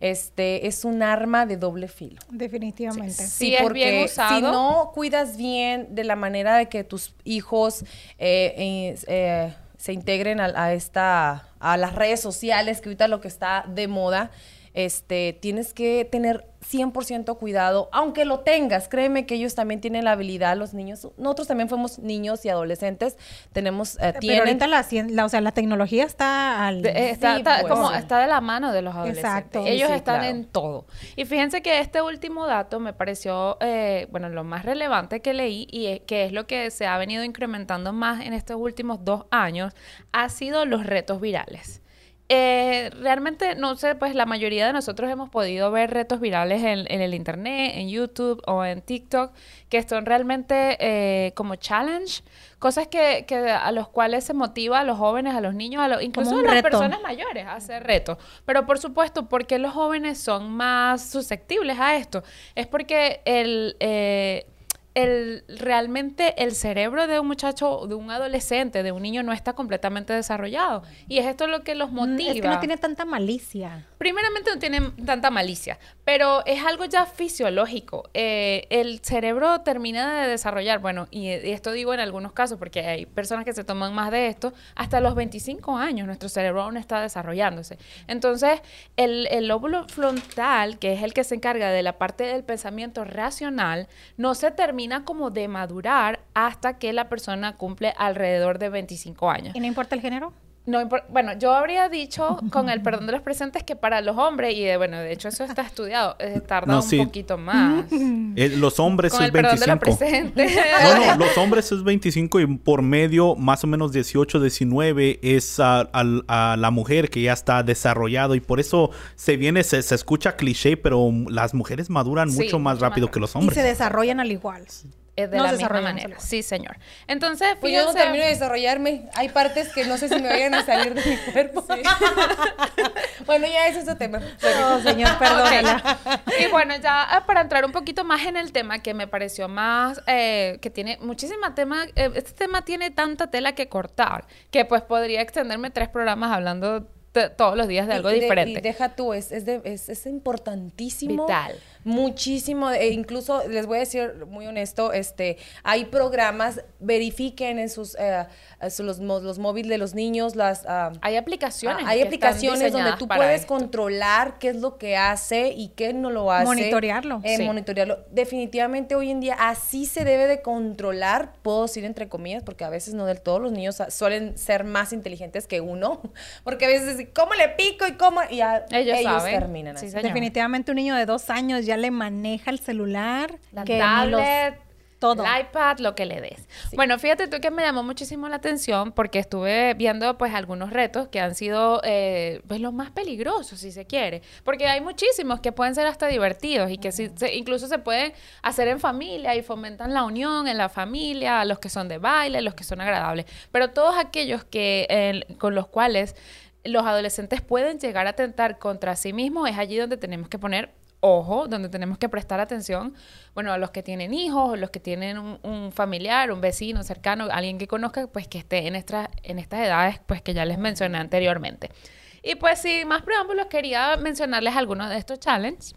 [SPEAKER 2] este, es un arma de doble filo.
[SPEAKER 3] Definitivamente.
[SPEAKER 1] Sí, es bien usado.
[SPEAKER 2] si no cuidas bien de la manera de que tus hijos eh, eh, eh, se integren a, a esta, a las redes sociales, que ahorita lo que está de moda, este, tienes que tener 100% cuidado, aunque lo tengas, créeme que ellos también tienen la habilidad, los niños, nosotros también fuimos niños y adolescentes, tenemos, eh,
[SPEAKER 3] Pero ahorita la, cien- la- o sea, la tecnología está al...
[SPEAKER 1] De- eh, está,
[SPEAKER 2] Sí,
[SPEAKER 1] está
[SPEAKER 2] pues.
[SPEAKER 1] como está de la mano de los adolescentes.
[SPEAKER 3] Exacto.
[SPEAKER 1] Ellos
[SPEAKER 2] Sí,
[SPEAKER 1] están
[SPEAKER 2] claro.
[SPEAKER 1] en todo. Y fíjense que este último dato me pareció, eh, bueno, lo más relevante que leí y es- que es lo que se ha venido incrementando más en estos últimos dos años, ha sido los retos virales. Eh, realmente, no sé, pues la mayoría de nosotros hemos podido ver retos virales en, en el internet, en YouTube o en TikTok, que son realmente eh, como challenge, cosas que, que a los cuales se motiva a los jóvenes, a los niños, a los, incluso a las
[SPEAKER 3] reto.
[SPEAKER 1] personas mayores a hacer retos. Pero por supuesto, porque los jóvenes son más susceptibles a esto? Es porque el... eh, el, realmente el cerebro de un muchacho, de un adolescente, de un niño no está completamente desarrollado. Y es esto lo que los motiva.
[SPEAKER 3] Mm, Es que no tiene tanta malicia.
[SPEAKER 1] Primeramente no tienen tanta malicia, pero es algo ya fisiológico. Eh, el cerebro termina de desarrollar, bueno, y, y esto digo en algunos casos porque hay personas que se toman más de esto, hasta los 25 años nuestro cerebro aún está desarrollándose. Entonces, el, el lóbulo frontal, que es el que se encarga de la parte del pensamiento racional, no se termina como de madurar hasta que la persona cumple alrededor de 25 años.
[SPEAKER 3] ¿Y no importa el género?
[SPEAKER 1] No impor- bueno, yo habría dicho, con el perdón de los presentes, que para los hombres, y de, bueno, de hecho eso está estudiado, eh, tarda
[SPEAKER 4] No,
[SPEAKER 1] un
[SPEAKER 4] sí.
[SPEAKER 1] poquito más.
[SPEAKER 4] Eh, los hombres
[SPEAKER 1] con
[SPEAKER 4] es
[SPEAKER 1] el perdón de los
[SPEAKER 4] 25.
[SPEAKER 1] presentes.
[SPEAKER 4] No, no, los hombres es 25 y por medio más o menos 18, 19 es a, al- a la mujer que ya está desarrollado y por eso se viene, se, se escucha cliché, pero las mujeres maduran
[SPEAKER 1] Sí,
[SPEAKER 4] mucho más rápido que los
[SPEAKER 3] Y se
[SPEAKER 4] hombres.
[SPEAKER 3] desarrollan al igual.
[SPEAKER 1] De
[SPEAKER 3] Nos
[SPEAKER 1] la misma manera. Sí, señor. Entonces,
[SPEAKER 2] Pues yo no
[SPEAKER 1] fíjense-
[SPEAKER 2] termino de desarrollarme. Hay partes que no sé si me vayan a salir de mi cuerpo. <laughs> bueno, ya ese es otro tema.
[SPEAKER 3] No, señor, perdónala.
[SPEAKER 1] Y bueno, ya ah, para entrar un poquito más en el tema que me pareció más, eh, que tiene muchísima tema, eh, este tema tiene tanta tela que cortar, que pues podría extenderme tres programas hablando todos los días de algo
[SPEAKER 2] Y
[SPEAKER 1] diferente.
[SPEAKER 2] y deja tú, es, es, de- es, es importantísimo.
[SPEAKER 1] Vital.
[SPEAKER 2] Muchísimo. E incluso, les voy a decir muy honesto, este, hay programas, verifiquen en sus, eh, los, mo- los móviles de los niños, las... ah,
[SPEAKER 1] hay aplicaciones.
[SPEAKER 2] Ah, hay aplicaciones donde tú puedes
[SPEAKER 1] esto.
[SPEAKER 2] controlar qué es lo que hace y qué no lo hace.
[SPEAKER 3] Monitorearlo.
[SPEAKER 2] Eh,
[SPEAKER 1] Sí.
[SPEAKER 2] Monitorearlo. Definitivamente hoy en día así se debe de controlar, puedo decir entre comillas, porque a veces no del todo, los niños suelen ser más inteligentes que uno, <laughs> porque a veces es, ¿cómo le pico y cómo? Y ya
[SPEAKER 1] Ellos saben.
[SPEAKER 2] terminan
[SPEAKER 1] Sí,
[SPEAKER 2] así.
[SPEAKER 3] Definitivamente un niño de dos años ya le maneja el celular.
[SPEAKER 1] La
[SPEAKER 3] que ni los-
[SPEAKER 1] tablet,
[SPEAKER 3] todo.
[SPEAKER 1] el iPad, lo que le des. Bueno, fíjate tú que me llamó muchísimo la atención porque estuve viendo pues algunos retos que han sido eh, pues los más peligrosos si se quiere, porque hay muchísimos que pueden ser hasta divertidos y que se- incluso se pueden hacer en familia y fomentan la unión en la familia, los que son de baile, los que son agradables, pero todos aquellos que eh, con los cuales los adolescentes pueden llegar a atentar contra sí mismos es allí donde tenemos que poner ojo, donde tenemos que prestar atención, bueno, a los que tienen hijos, los que tienen un, un familiar, un vecino cercano, alguien que conozca, pues que esté en, estas en estas edades, pues que ya les mencioné anteriormente. Y pues sin más preámbulos, quería mencionarles algunos de estos challenges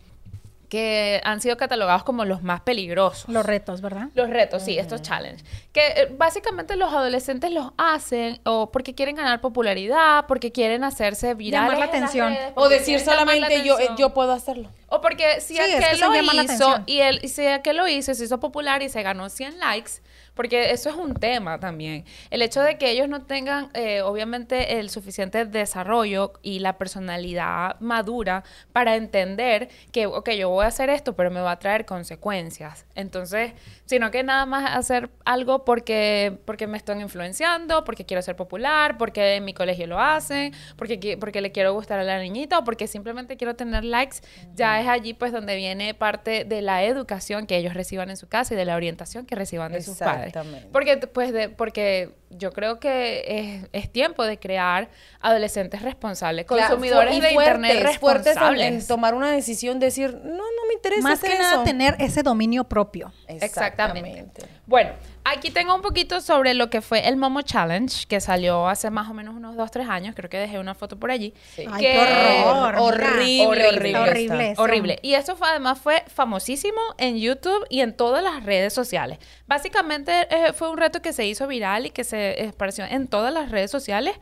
[SPEAKER 1] que han sido catalogados como los más peligrosos.
[SPEAKER 3] Los retos, ¿verdad?
[SPEAKER 1] Los retos, sí, estos challenges. Que eh, básicamente los adolescentes los hacen o porque quieren ganar popularidad, porque quieren hacerse virales.
[SPEAKER 3] Llamar la atención.
[SPEAKER 1] redes,
[SPEAKER 2] O decir solamente yo, eh, yo puedo hacerlo.
[SPEAKER 1] O porque si
[SPEAKER 3] Sí, es que
[SPEAKER 1] aquel lo hizo y él y si aquel lo hizo, se hizo popular y se ganó 100 likes, porque eso es un tema también. El hecho de que ellos no tengan, eh, obviamente, el suficiente desarrollo y la personalidad madura para entender que, ok, yo voy a hacer esto, pero me va a traer consecuencias. Entonces, sino que nada más hacer algo porque, porque me están influenciando, porque quiero ser popular, porque en mi colegio lo hacen, porque, porque le quiero gustar a la niñita o porque simplemente quiero tener likes, ya es allí pues donde viene parte de la educación que ellos reciban en su casa y de la orientación que reciban de sus padres.
[SPEAKER 2] Exactamente.
[SPEAKER 1] Porque pues de, porque yo creo que es, es tiempo de crear adolescentes responsables,
[SPEAKER 2] Claro,
[SPEAKER 1] consumidores
[SPEAKER 2] y
[SPEAKER 1] de internet
[SPEAKER 2] fuertes, fuertes en-
[SPEAKER 1] responsables.
[SPEAKER 2] en tomar una decisión, decir, no, no me interesa
[SPEAKER 3] Más
[SPEAKER 2] hacer
[SPEAKER 3] que nada
[SPEAKER 2] eso".
[SPEAKER 3] tener ese dominio propio.
[SPEAKER 1] Exactamente. Bueno, aquí tengo un poquito sobre lo que fue el Momo Challenge, que salió hace más o menos unos 2, 3 años. Creo que dejé una foto por allí.
[SPEAKER 2] Sí.
[SPEAKER 3] Ay,
[SPEAKER 1] que-
[SPEAKER 3] qué horror.
[SPEAKER 2] Horrible, horrible.
[SPEAKER 3] Horrible.
[SPEAKER 1] Y eso fue, además fue famosísimo en YouTube y en todas las redes sociales. Básicamente eh, fue un reto que se hizo viral y que se esparció en todas las redes sociales.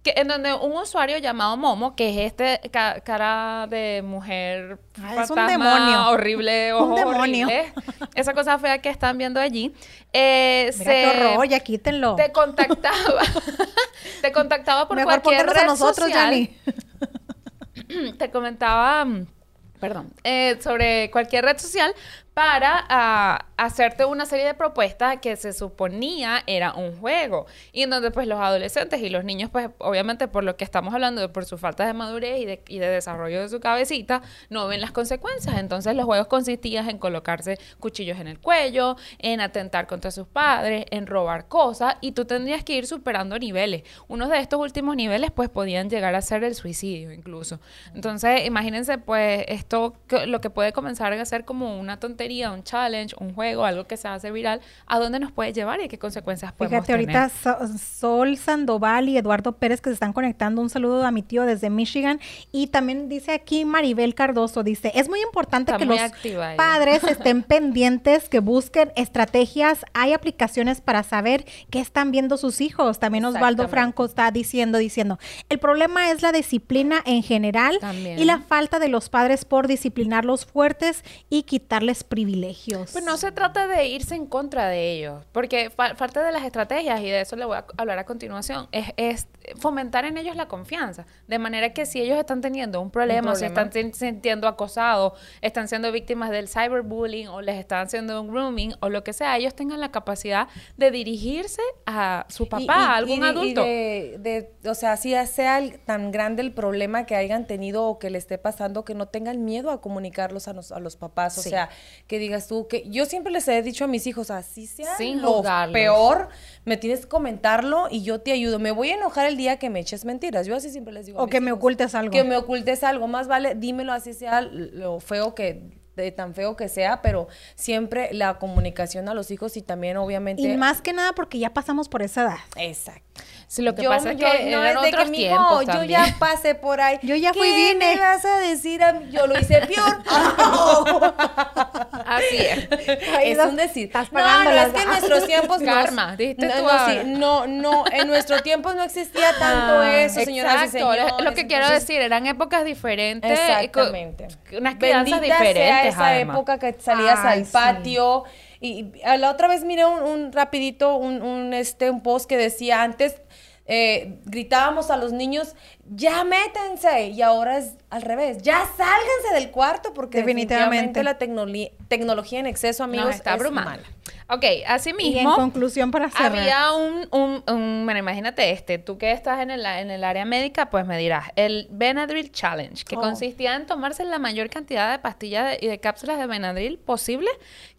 [SPEAKER 1] Que, en donde un usuario llamado Momo, que es este ca- cara de mujer
[SPEAKER 3] Ah, es un
[SPEAKER 1] fantasma
[SPEAKER 3] demonio.
[SPEAKER 1] horrible, <laughs>
[SPEAKER 3] Un
[SPEAKER 1] ojos
[SPEAKER 3] demonio.
[SPEAKER 1] horribles, esa cosa fea que están viendo allí, eh,
[SPEAKER 3] Mira qué horror, ya quítenlo.
[SPEAKER 1] te contactaba, <laughs> te contactaba por
[SPEAKER 3] Mejor
[SPEAKER 1] cualquier
[SPEAKER 3] pónganos a
[SPEAKER 1] red
[SPEAKER 3] nosotros,
[SPEAKER 1] social. <clears throat> Te comentaba, mm, perdón, eh, sobre cualquier red social para ah, hacerte una serie de propuestas que se suponía era un juego. Y en donde pues los adolescentes y los niños pues obviamente por lo que estamos hablando por su falta de madurez y de, y de desarrollo de su cabecita no ven las consecuencias. Entonces los juegos consistían en colocarse cuchillos en el cuello en atentar contra sus padres en robar cosas y tú tendrías que ir superando niveles. Unos de estos últimos niveles pues podían llegar a ser el suicidio incluso. Entonces imagínense pues esto lo que puede comenzar a ser como una tontería un challenge un juego algo que se hace viral a dónde nos puede llevar y qué consecuencias podemos
[SPEAKER 3] Fíjate,
[SPEAKER 1] tener
[SPEAKER 3] ahorita So- Sol Sandoval y Eduardo Pérez que se están conectando. Un saludo a mi tío desde Michigan. Y también dice aquí Maribel Cardoso, dice, es muy importante
[SPEAKER 1] Está
[SPEAKER 3] que
[SPEAKER 1] muy
[SPEAKER 3] los padres estén <laughs> pendientes, que busquen estrategias. Hay aplicaciones para saber qué están viendo sus hijos. También Osvaldo. Franco está diciendo, diciendo, el problema es la disciplina en general
[SPEAKER 1] También.
[SPEAKER 3] y la falta de los padres por disciplinarlos fuertes y quitarles privilegios.
[SPEAKER 1] Pues no se trata de irse en contra de ellos, porque parte de las estrategias, y de eso le voy a hablar a continuación, es, es fomentar en ellos la confianza. De manera que si ellos están teniendo un problema, o
[SPEAKER 2] problema.
[SPEAKER 1] están sin- sintiendo acosados, están siendo víctimas del cyberbullying, o les están haciendo un grooming, o lo que sea, ellos tengan la capacidad de dirigirse a su papá,
[SPEAKER 2] Y- y-
[SPEAKER 1] a algún
[SPEAKER 2] y de- y
[SPEAKER 1] adulto.
[SPEAKER 2] de- de- o sea, si sea el- tan grande el problema que hayan tenido o que le esté pasando, que no tengan miedo a comunicarlos a, nos- a los papás. O
[SPEAKER 1] Sí.
[SPEAKER 2] sea, que digas tú, que yo siempre les he dicho a mis hijos, así sea
[SPEAKER 1] Sin
[SPEAKER 2] lo peor, me tienes que comentarlo y yo te ayudo. Me voy a enojar el día que me eches mentiras. Yo así siempre les digo. a
[SPEAKER 3] O
[SPEAKER 2] mis
[SPEAKER 3] que me ocultes algo.
[SPEAKER 2] Que me ocultes algo. Más vale, dímelo así sea lo feo que de tan feo que sea, pero siempre la comunicación a los hijos y también obviamente
[SPEAKER 3] y más que nada porque ya pasamos por esa edad.
[SPEAKER 2] Exacto.
[SPEAKER 1] Sí, lo que
[SPEAKER 2] Yo-
[SPEAKER 1] pasa es
[SPEAKER 2] yo-
[SPEAKER 1] que
[SPEAKER 2] no
[SPEAKER 1] eran
[SPEAKER 2] es de que
[SPEAKER 1] otros
[SPEAKER 2] mi
[SPEAKER 1] tiempos
[SPEAKER 2] hijo, yo
[SPEAKER 1] también.
[SPEAKER 2] ya pasé por ahí.
[SPEAKER 3] Yo ya fui,
[SPEAKER 2] ¿Qué
[SPEAKER 3] vine.
[SPEAKER 2] me vas a decir a mí? Yo lo hice peor. <laughs> <laughs>
[SPEAKER 1] Así es.
[SPEAKER 3] Ahí
[SPEAKER 2] es un decir.
[SPEAKER 3] estás
[SPEAKER 2] no,
[SPEAKER 3] pagando
[SPEAKER 2] no,
[SPEAKER 3] las
[SPEAKER 2] es que en nuestros tiempos <laughs> no-
[SPEAKER 1] Karma, dijiste
[SPEAKER 2] no,
[SPEAKER 1] tú
[SPEAKER 2] no,
[SPEAKER 1] ahora.
[SPEAKER 2] sí, no, no, en nuestros tiempos no existía tanto
[SPEAKER 1] Ah,
[SPEAKER 2] eso, señoras y
[SPEAKER 1] exacto.
[SPEAKER 2] señores.
[SPEAKER 1] Lo que quiero
[SPEAKER 2] Entonces,
[SPEAKER 1] decir, eran épocas diferentes.
[SPEAKER 2] Exactamente.
[SPEAKER 1] y con- Unas crianzas
[SPEAKER 2] Bendita
[SPEAKER 1] diferentes.
[SPEAKER 2] sea esa
[SPEAKER 1] además.
[SPEAKER 2] época que salías
[SPEAKER 3] Ay,
[SPEAKER 2] al
[SPEAKER 3] sí.
[SPEAKER 2] patio. Y, y a la otra vez miré un, un rapidito, un, un, este, un post que decía antes, eh, gritábamos a los niños, ya métense. Y ahora es al revés, ya sálganse del cuarto porque
[SPEAKER 3] Definitivamente.
[SPEAKER 2] definitivamente la tecnología en exceso, amigos,
[SPEAKER 1] está
[SPEAKER 2] es mala.
[SPEAKER 1] Ok, así
[SPEAKER 3] Y en
[SPEAKER 1] mismo.
[SPEAKER 3] conclusión para cerrar.
[SPEAKER 1] Había un, un, un- bueno, imagínate este, tú que estás en el, en el área médica, pues me dirás, el Benadryl Challenge, que
[SPEAKER 3] Oh.
[SPEAKER 1] consistía en tomarse la mayor cantidad de pastillas y de cápsulas de Benadryl posible,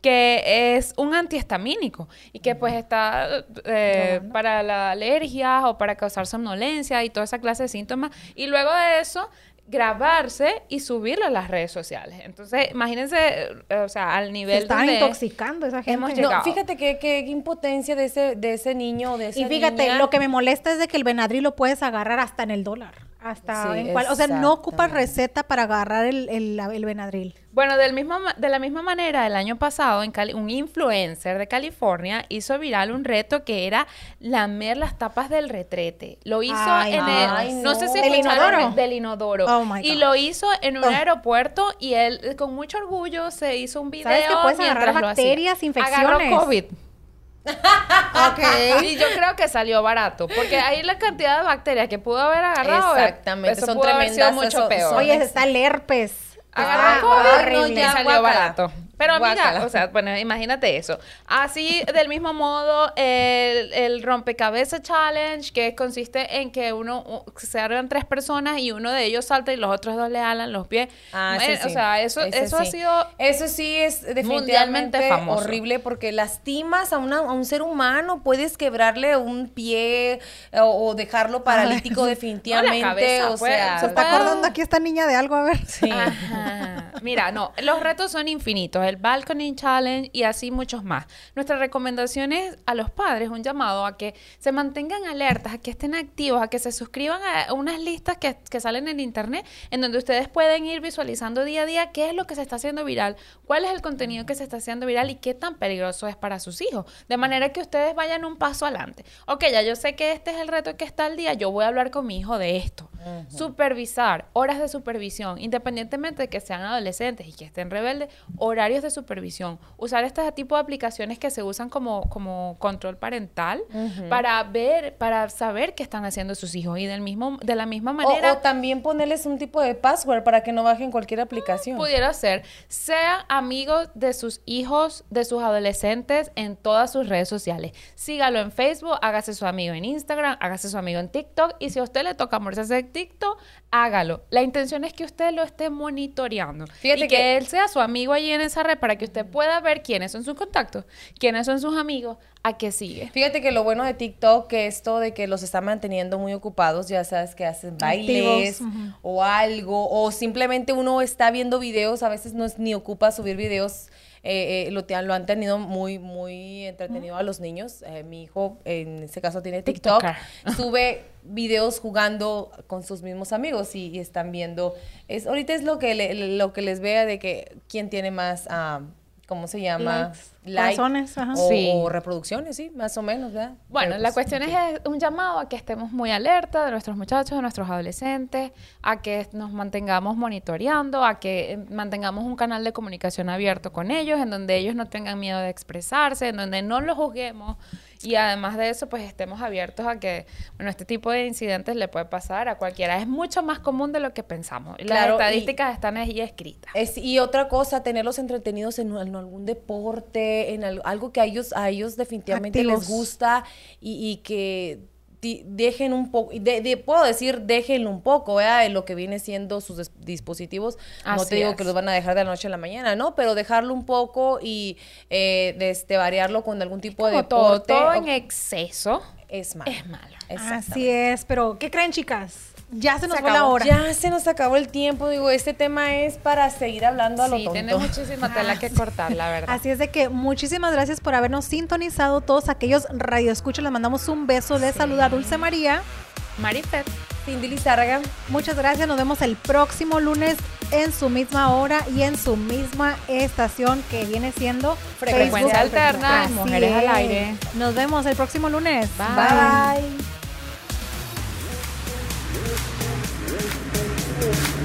[SPEAKER 1] que es un antihistamínico y que pues está eh, para la alergia o para causar somnolencia y toda esa clase de síntomas. Y luego de eso grabarse y subirlo a las redes sociales. Entonces, imagínense, eh, o sea, al
[SPEAKER 3] Se
[SPEAKER 1] nivel
[SPEAKER 3] estaban
[SPEAKER 1] donde
[SPEAKER 3] intoxicando esa gente.
[SPEAKER 1] hemos
[SPEAKER 2] No, fíjate que, que impotencia de ese, de ese niño de esa
[SPEAKER 3] Y fíjate,
[SPEAKER 2] niña.
[SPEAKER 3] lo que me molesta es de que el Benadryl lo puedes agarrar hasta en el dólar. Hasta
[SPEAKER 2] Sí,
[SPEAKER 3] en cual, o sea, no ocupas receta para agarrar el, el, el Benadryl.
[SPEAKER 1] Bueno, del mismo, de la misma manera, el año pasado, en Cali- un influencer de California hizo viral un reto que era lamer las tapas del retrete. Lo hizo
[SPEAKER 3] Ay,
[SPEAKER 1] en
[SPEAKER 2] ay,
[SPEAKER 1] el, no, sé si
[SPEAKER 3] ¿Del
[SPEAKER 1] escucharon,
[SPEAKER 3] inodoro?
[SPEAKER 1] del inodoro.
[SPEAKER 3] Oh, my
[SPEAKER 1] y lo hizo en un
[SPEAKER 3] Oh.
[SPEAKER 1] aeropuerto y él con mucho orgullo se hizo un video.
[SPEAKER 3] ¿Sabes que puedes agarrar bacterias, infecciones?
[SPEAKER 1] Agarró COVID.
[SPEAKER 3] Ok. <laughs>
[SPEAKER 1] Y yo creo que salió barato, porque ahí la cantidad de bacterias que pudo haber agarrado, eh,
[SPEAKER 2] Exactamente,
[SPEAKER 1] eso
[SPEAKER 2] son
[SPEAKER 1] pudo haber sido
[SPEAKER 2] tremendas,
[SPEAKER 1] mucho
[SPEAKER 2] son-
[SPEAKER 1] peor.
[SPEAKER 3] Oye, está el herpes.
[SPEAKER 1] Agarró
[SPEAKER 3] Está
[SPEAKER 1] COVID
[SPEAKER 3] horrible.
[SPEAKER 1] y salió barato. Pero amiga,
[SPEAKER 2] Guácala.
[SPEAKER 1] o sea, bueno, imagínate eso. Así, del mismo modo, el, el rompecabezas challenge, que consiste en que uno se arman tres personas y uno de ellos salta y los otros dos le alan los pies.
[SPEAKER 2] Ah,
[SPEAKER 1] Eh,
[SPEAKER 2] sí.
[SPEAKER 1] O sea, eso,
[SPEAKER 2] Ese
[SPEAKER 1] eso ha sido
[SPEAKER 2] Eso sí es
[SPEAKER 1] mundialmente
[SPEAKER 2] definitivamente
[SPEAKER 1] famoso.
[SPEAKER 2] horrible porque lastimas a, una- a un ser humano, puedes quebrarle un pie eh, o, o dejarlo paralítico <laughs> definitivamente,
[SPEAKER 1] cabeza,
[SPEAKER 2] o
[SPEAKER 1] pues,
[SPEAKER 2] sea,
[SPEAKER 1] se
[SPEAKER 3] ¿Se está acordando aquí esta niña de algo? A ver.
[SPEAKER 2] sí.
[SPEAKER 1] Ajá. Mira, no, los retos son infinitos, el Balcony Challenge y así muchos más. Nuestra recomendación es a los padres un llamado a que se mantengan alertas, a que estén activos, a que se suscriban a unas listas que, que salen en internet en donde ustedes pueden ir visualizando día a día qué es lo que se está haciendo viral, cuál es el contenido que se está haciendo viral y qué tan peligroso es para sus hijos. De manera que ustedes vayan un paso adelante. Ok, ya yo sé que este es el reto que está al día, yo voy a hablar con mi hijo de esto. Supervisar, horas de supervisión, independientemente de que sean adolescentes y que estén rebeldes, horarios de supervisión. Usar este tipo de aplicaciones que se usan como, como control parental para ver, para saber qué están haciendo sus hijos y del mismo, de la misma manera
[SPEAKER 2] o también ponerles un tipo de password para que no bajen cualquier aplicación.
[SPEAKER 1] pudiera ser, sea amigo de sus hijos, de sus adolescentes en todas sus redes sociales. Sígalo en Facebook, hágase su amigo en Instagram, hágase su amigo en TikTok y si a usted le toca morirse de TikTok, hágalo. La intención es que usted lo esté monitoreando
[SPEAKER 2] Fíjate
[SPEAKER 1] y que,
[SPEAKER 2] que-
[SPEAKER 1] él sea su amigo allí en esa red para que usted pueda ver quiénes son sus contactos, quiénes son sus amigos, a qué sigue.
[SPEAKER 2] Fíjate que lo bueno de TikTok que esto de que los está manteniendo muy ocupados, ya sabes que hacen bailes o algo, o simplemente uno está viendo videos, a veces no es ni ocupa subir videos, eh, eh, lo, te- lo han tenido muy, muy entretenido a los niños. Eh, mi hijo, en este caso, tiene TikTok,
[SPEAKER 1] TikToker. <laughs>
[SPEAKER 2] sube videos jugando con sus mismos amigos y, y están viendo, es ahorita es lo que, le- lo que les vea de que quién tiene más, ah, ¿cómo se llama?
[SPEAKER 3] Likes, corazones, ajá.
[SPEAKER 2] o,
[SPEAKER 1] Sí.
[SPEAKER 2] o reproducciones, sí, más o menos, ¿verdad?
[SPEAKER 1] Bueno,
[SPEAKER 2] Pero,
[SPEAKER 1] la
[SPEAKER 2] pues,
[SPEAKER 1] cuestión es un llamado a que estemos muy alerta de nuestros muchachos, de nuestros adolescentes, a que nos mantengamos monitoreando, a que eh, mantengamos un canal de comunicación abierto con ellos, en donde ellos no tengan miedo de expresarse, en donde no los juzguemos y además de eso, pues estemos abiertos a que, bueno, este tipo de incidentes le puede pasar a cualquiera. Es mucho más común de lo que pensamos. Las
[SPEAKER 2] Claro, y-
[SPEAKER 1] estadísticas están ahí escritas.
[SPEAKER 2] Es, y otra cosa, tenerlos entretenidos en, en algún deporte, en al- algo que a ellos, a ellos definitivamente
[SPEAKER 3] Activos.
[SPEAKER 2] les gusta y, y que dejen un poco, de, de- puedo decir, déjenlo un poco, ¿verdad? De lo que viene siendo sus dis- dispositivos. no te digo
[SPEAKER 1] es.
[SPEAKER 2] que los van a dejar de la noche a la mañana, ¿no? Pero dejarlo un poco y eh, de este, variarlo con algún tipo de
[SPEAKER 1] Como
[SPEAKER 2] deporte.
[SPEAKER 1] todo en exceso
[SPEAKER 2] es malo.
[SPEAKER 1] es malo.
[SPEAKER 3] Así es, pero ¿qué creen, chicas? Ya se nos
[SPEAKER 2] Se
[SPEAKER 3] fue la
[SPEAKER 2] acabó.
[SPEAKER 3] hora.
[SPEAKER 2] Ya se nos acabó el tiempo. Digo, este tema es para seguir hablando a lo
[SPEAKER 1] Sí,
[SPEAKER 2] tonto.
[SPEAKER 1] tiene muchísima <laughs> tela que cortar, la verdad.
[SPEAKER 3] Así es de que muchísimas gracias por habernos sintonizado todos aquellos radioescuchas. Les mandamos un beso. Les saluda Dulce María.
[SPEAKER 1] Marifet.
[SPEAKER 2] Cindy Lizárraga.
[SPEAKER 3] Muchas gracias. Nos vemos el próximo lunes en su misma hora y en su misma estación que viene siendo
[SPEAKER 1] Frecuencia
[SPEAKER 3] Facebook.
[SPEAKER 1] Alterna,
[SPEAKER 3] Así
[SPEAKER 1] Mujeres al. Aire.
[SPEAKER 3] Nos vemos el próximo lunes.
[SPEAKER 1] Bye.
[SPEAKER 2] Bye. What?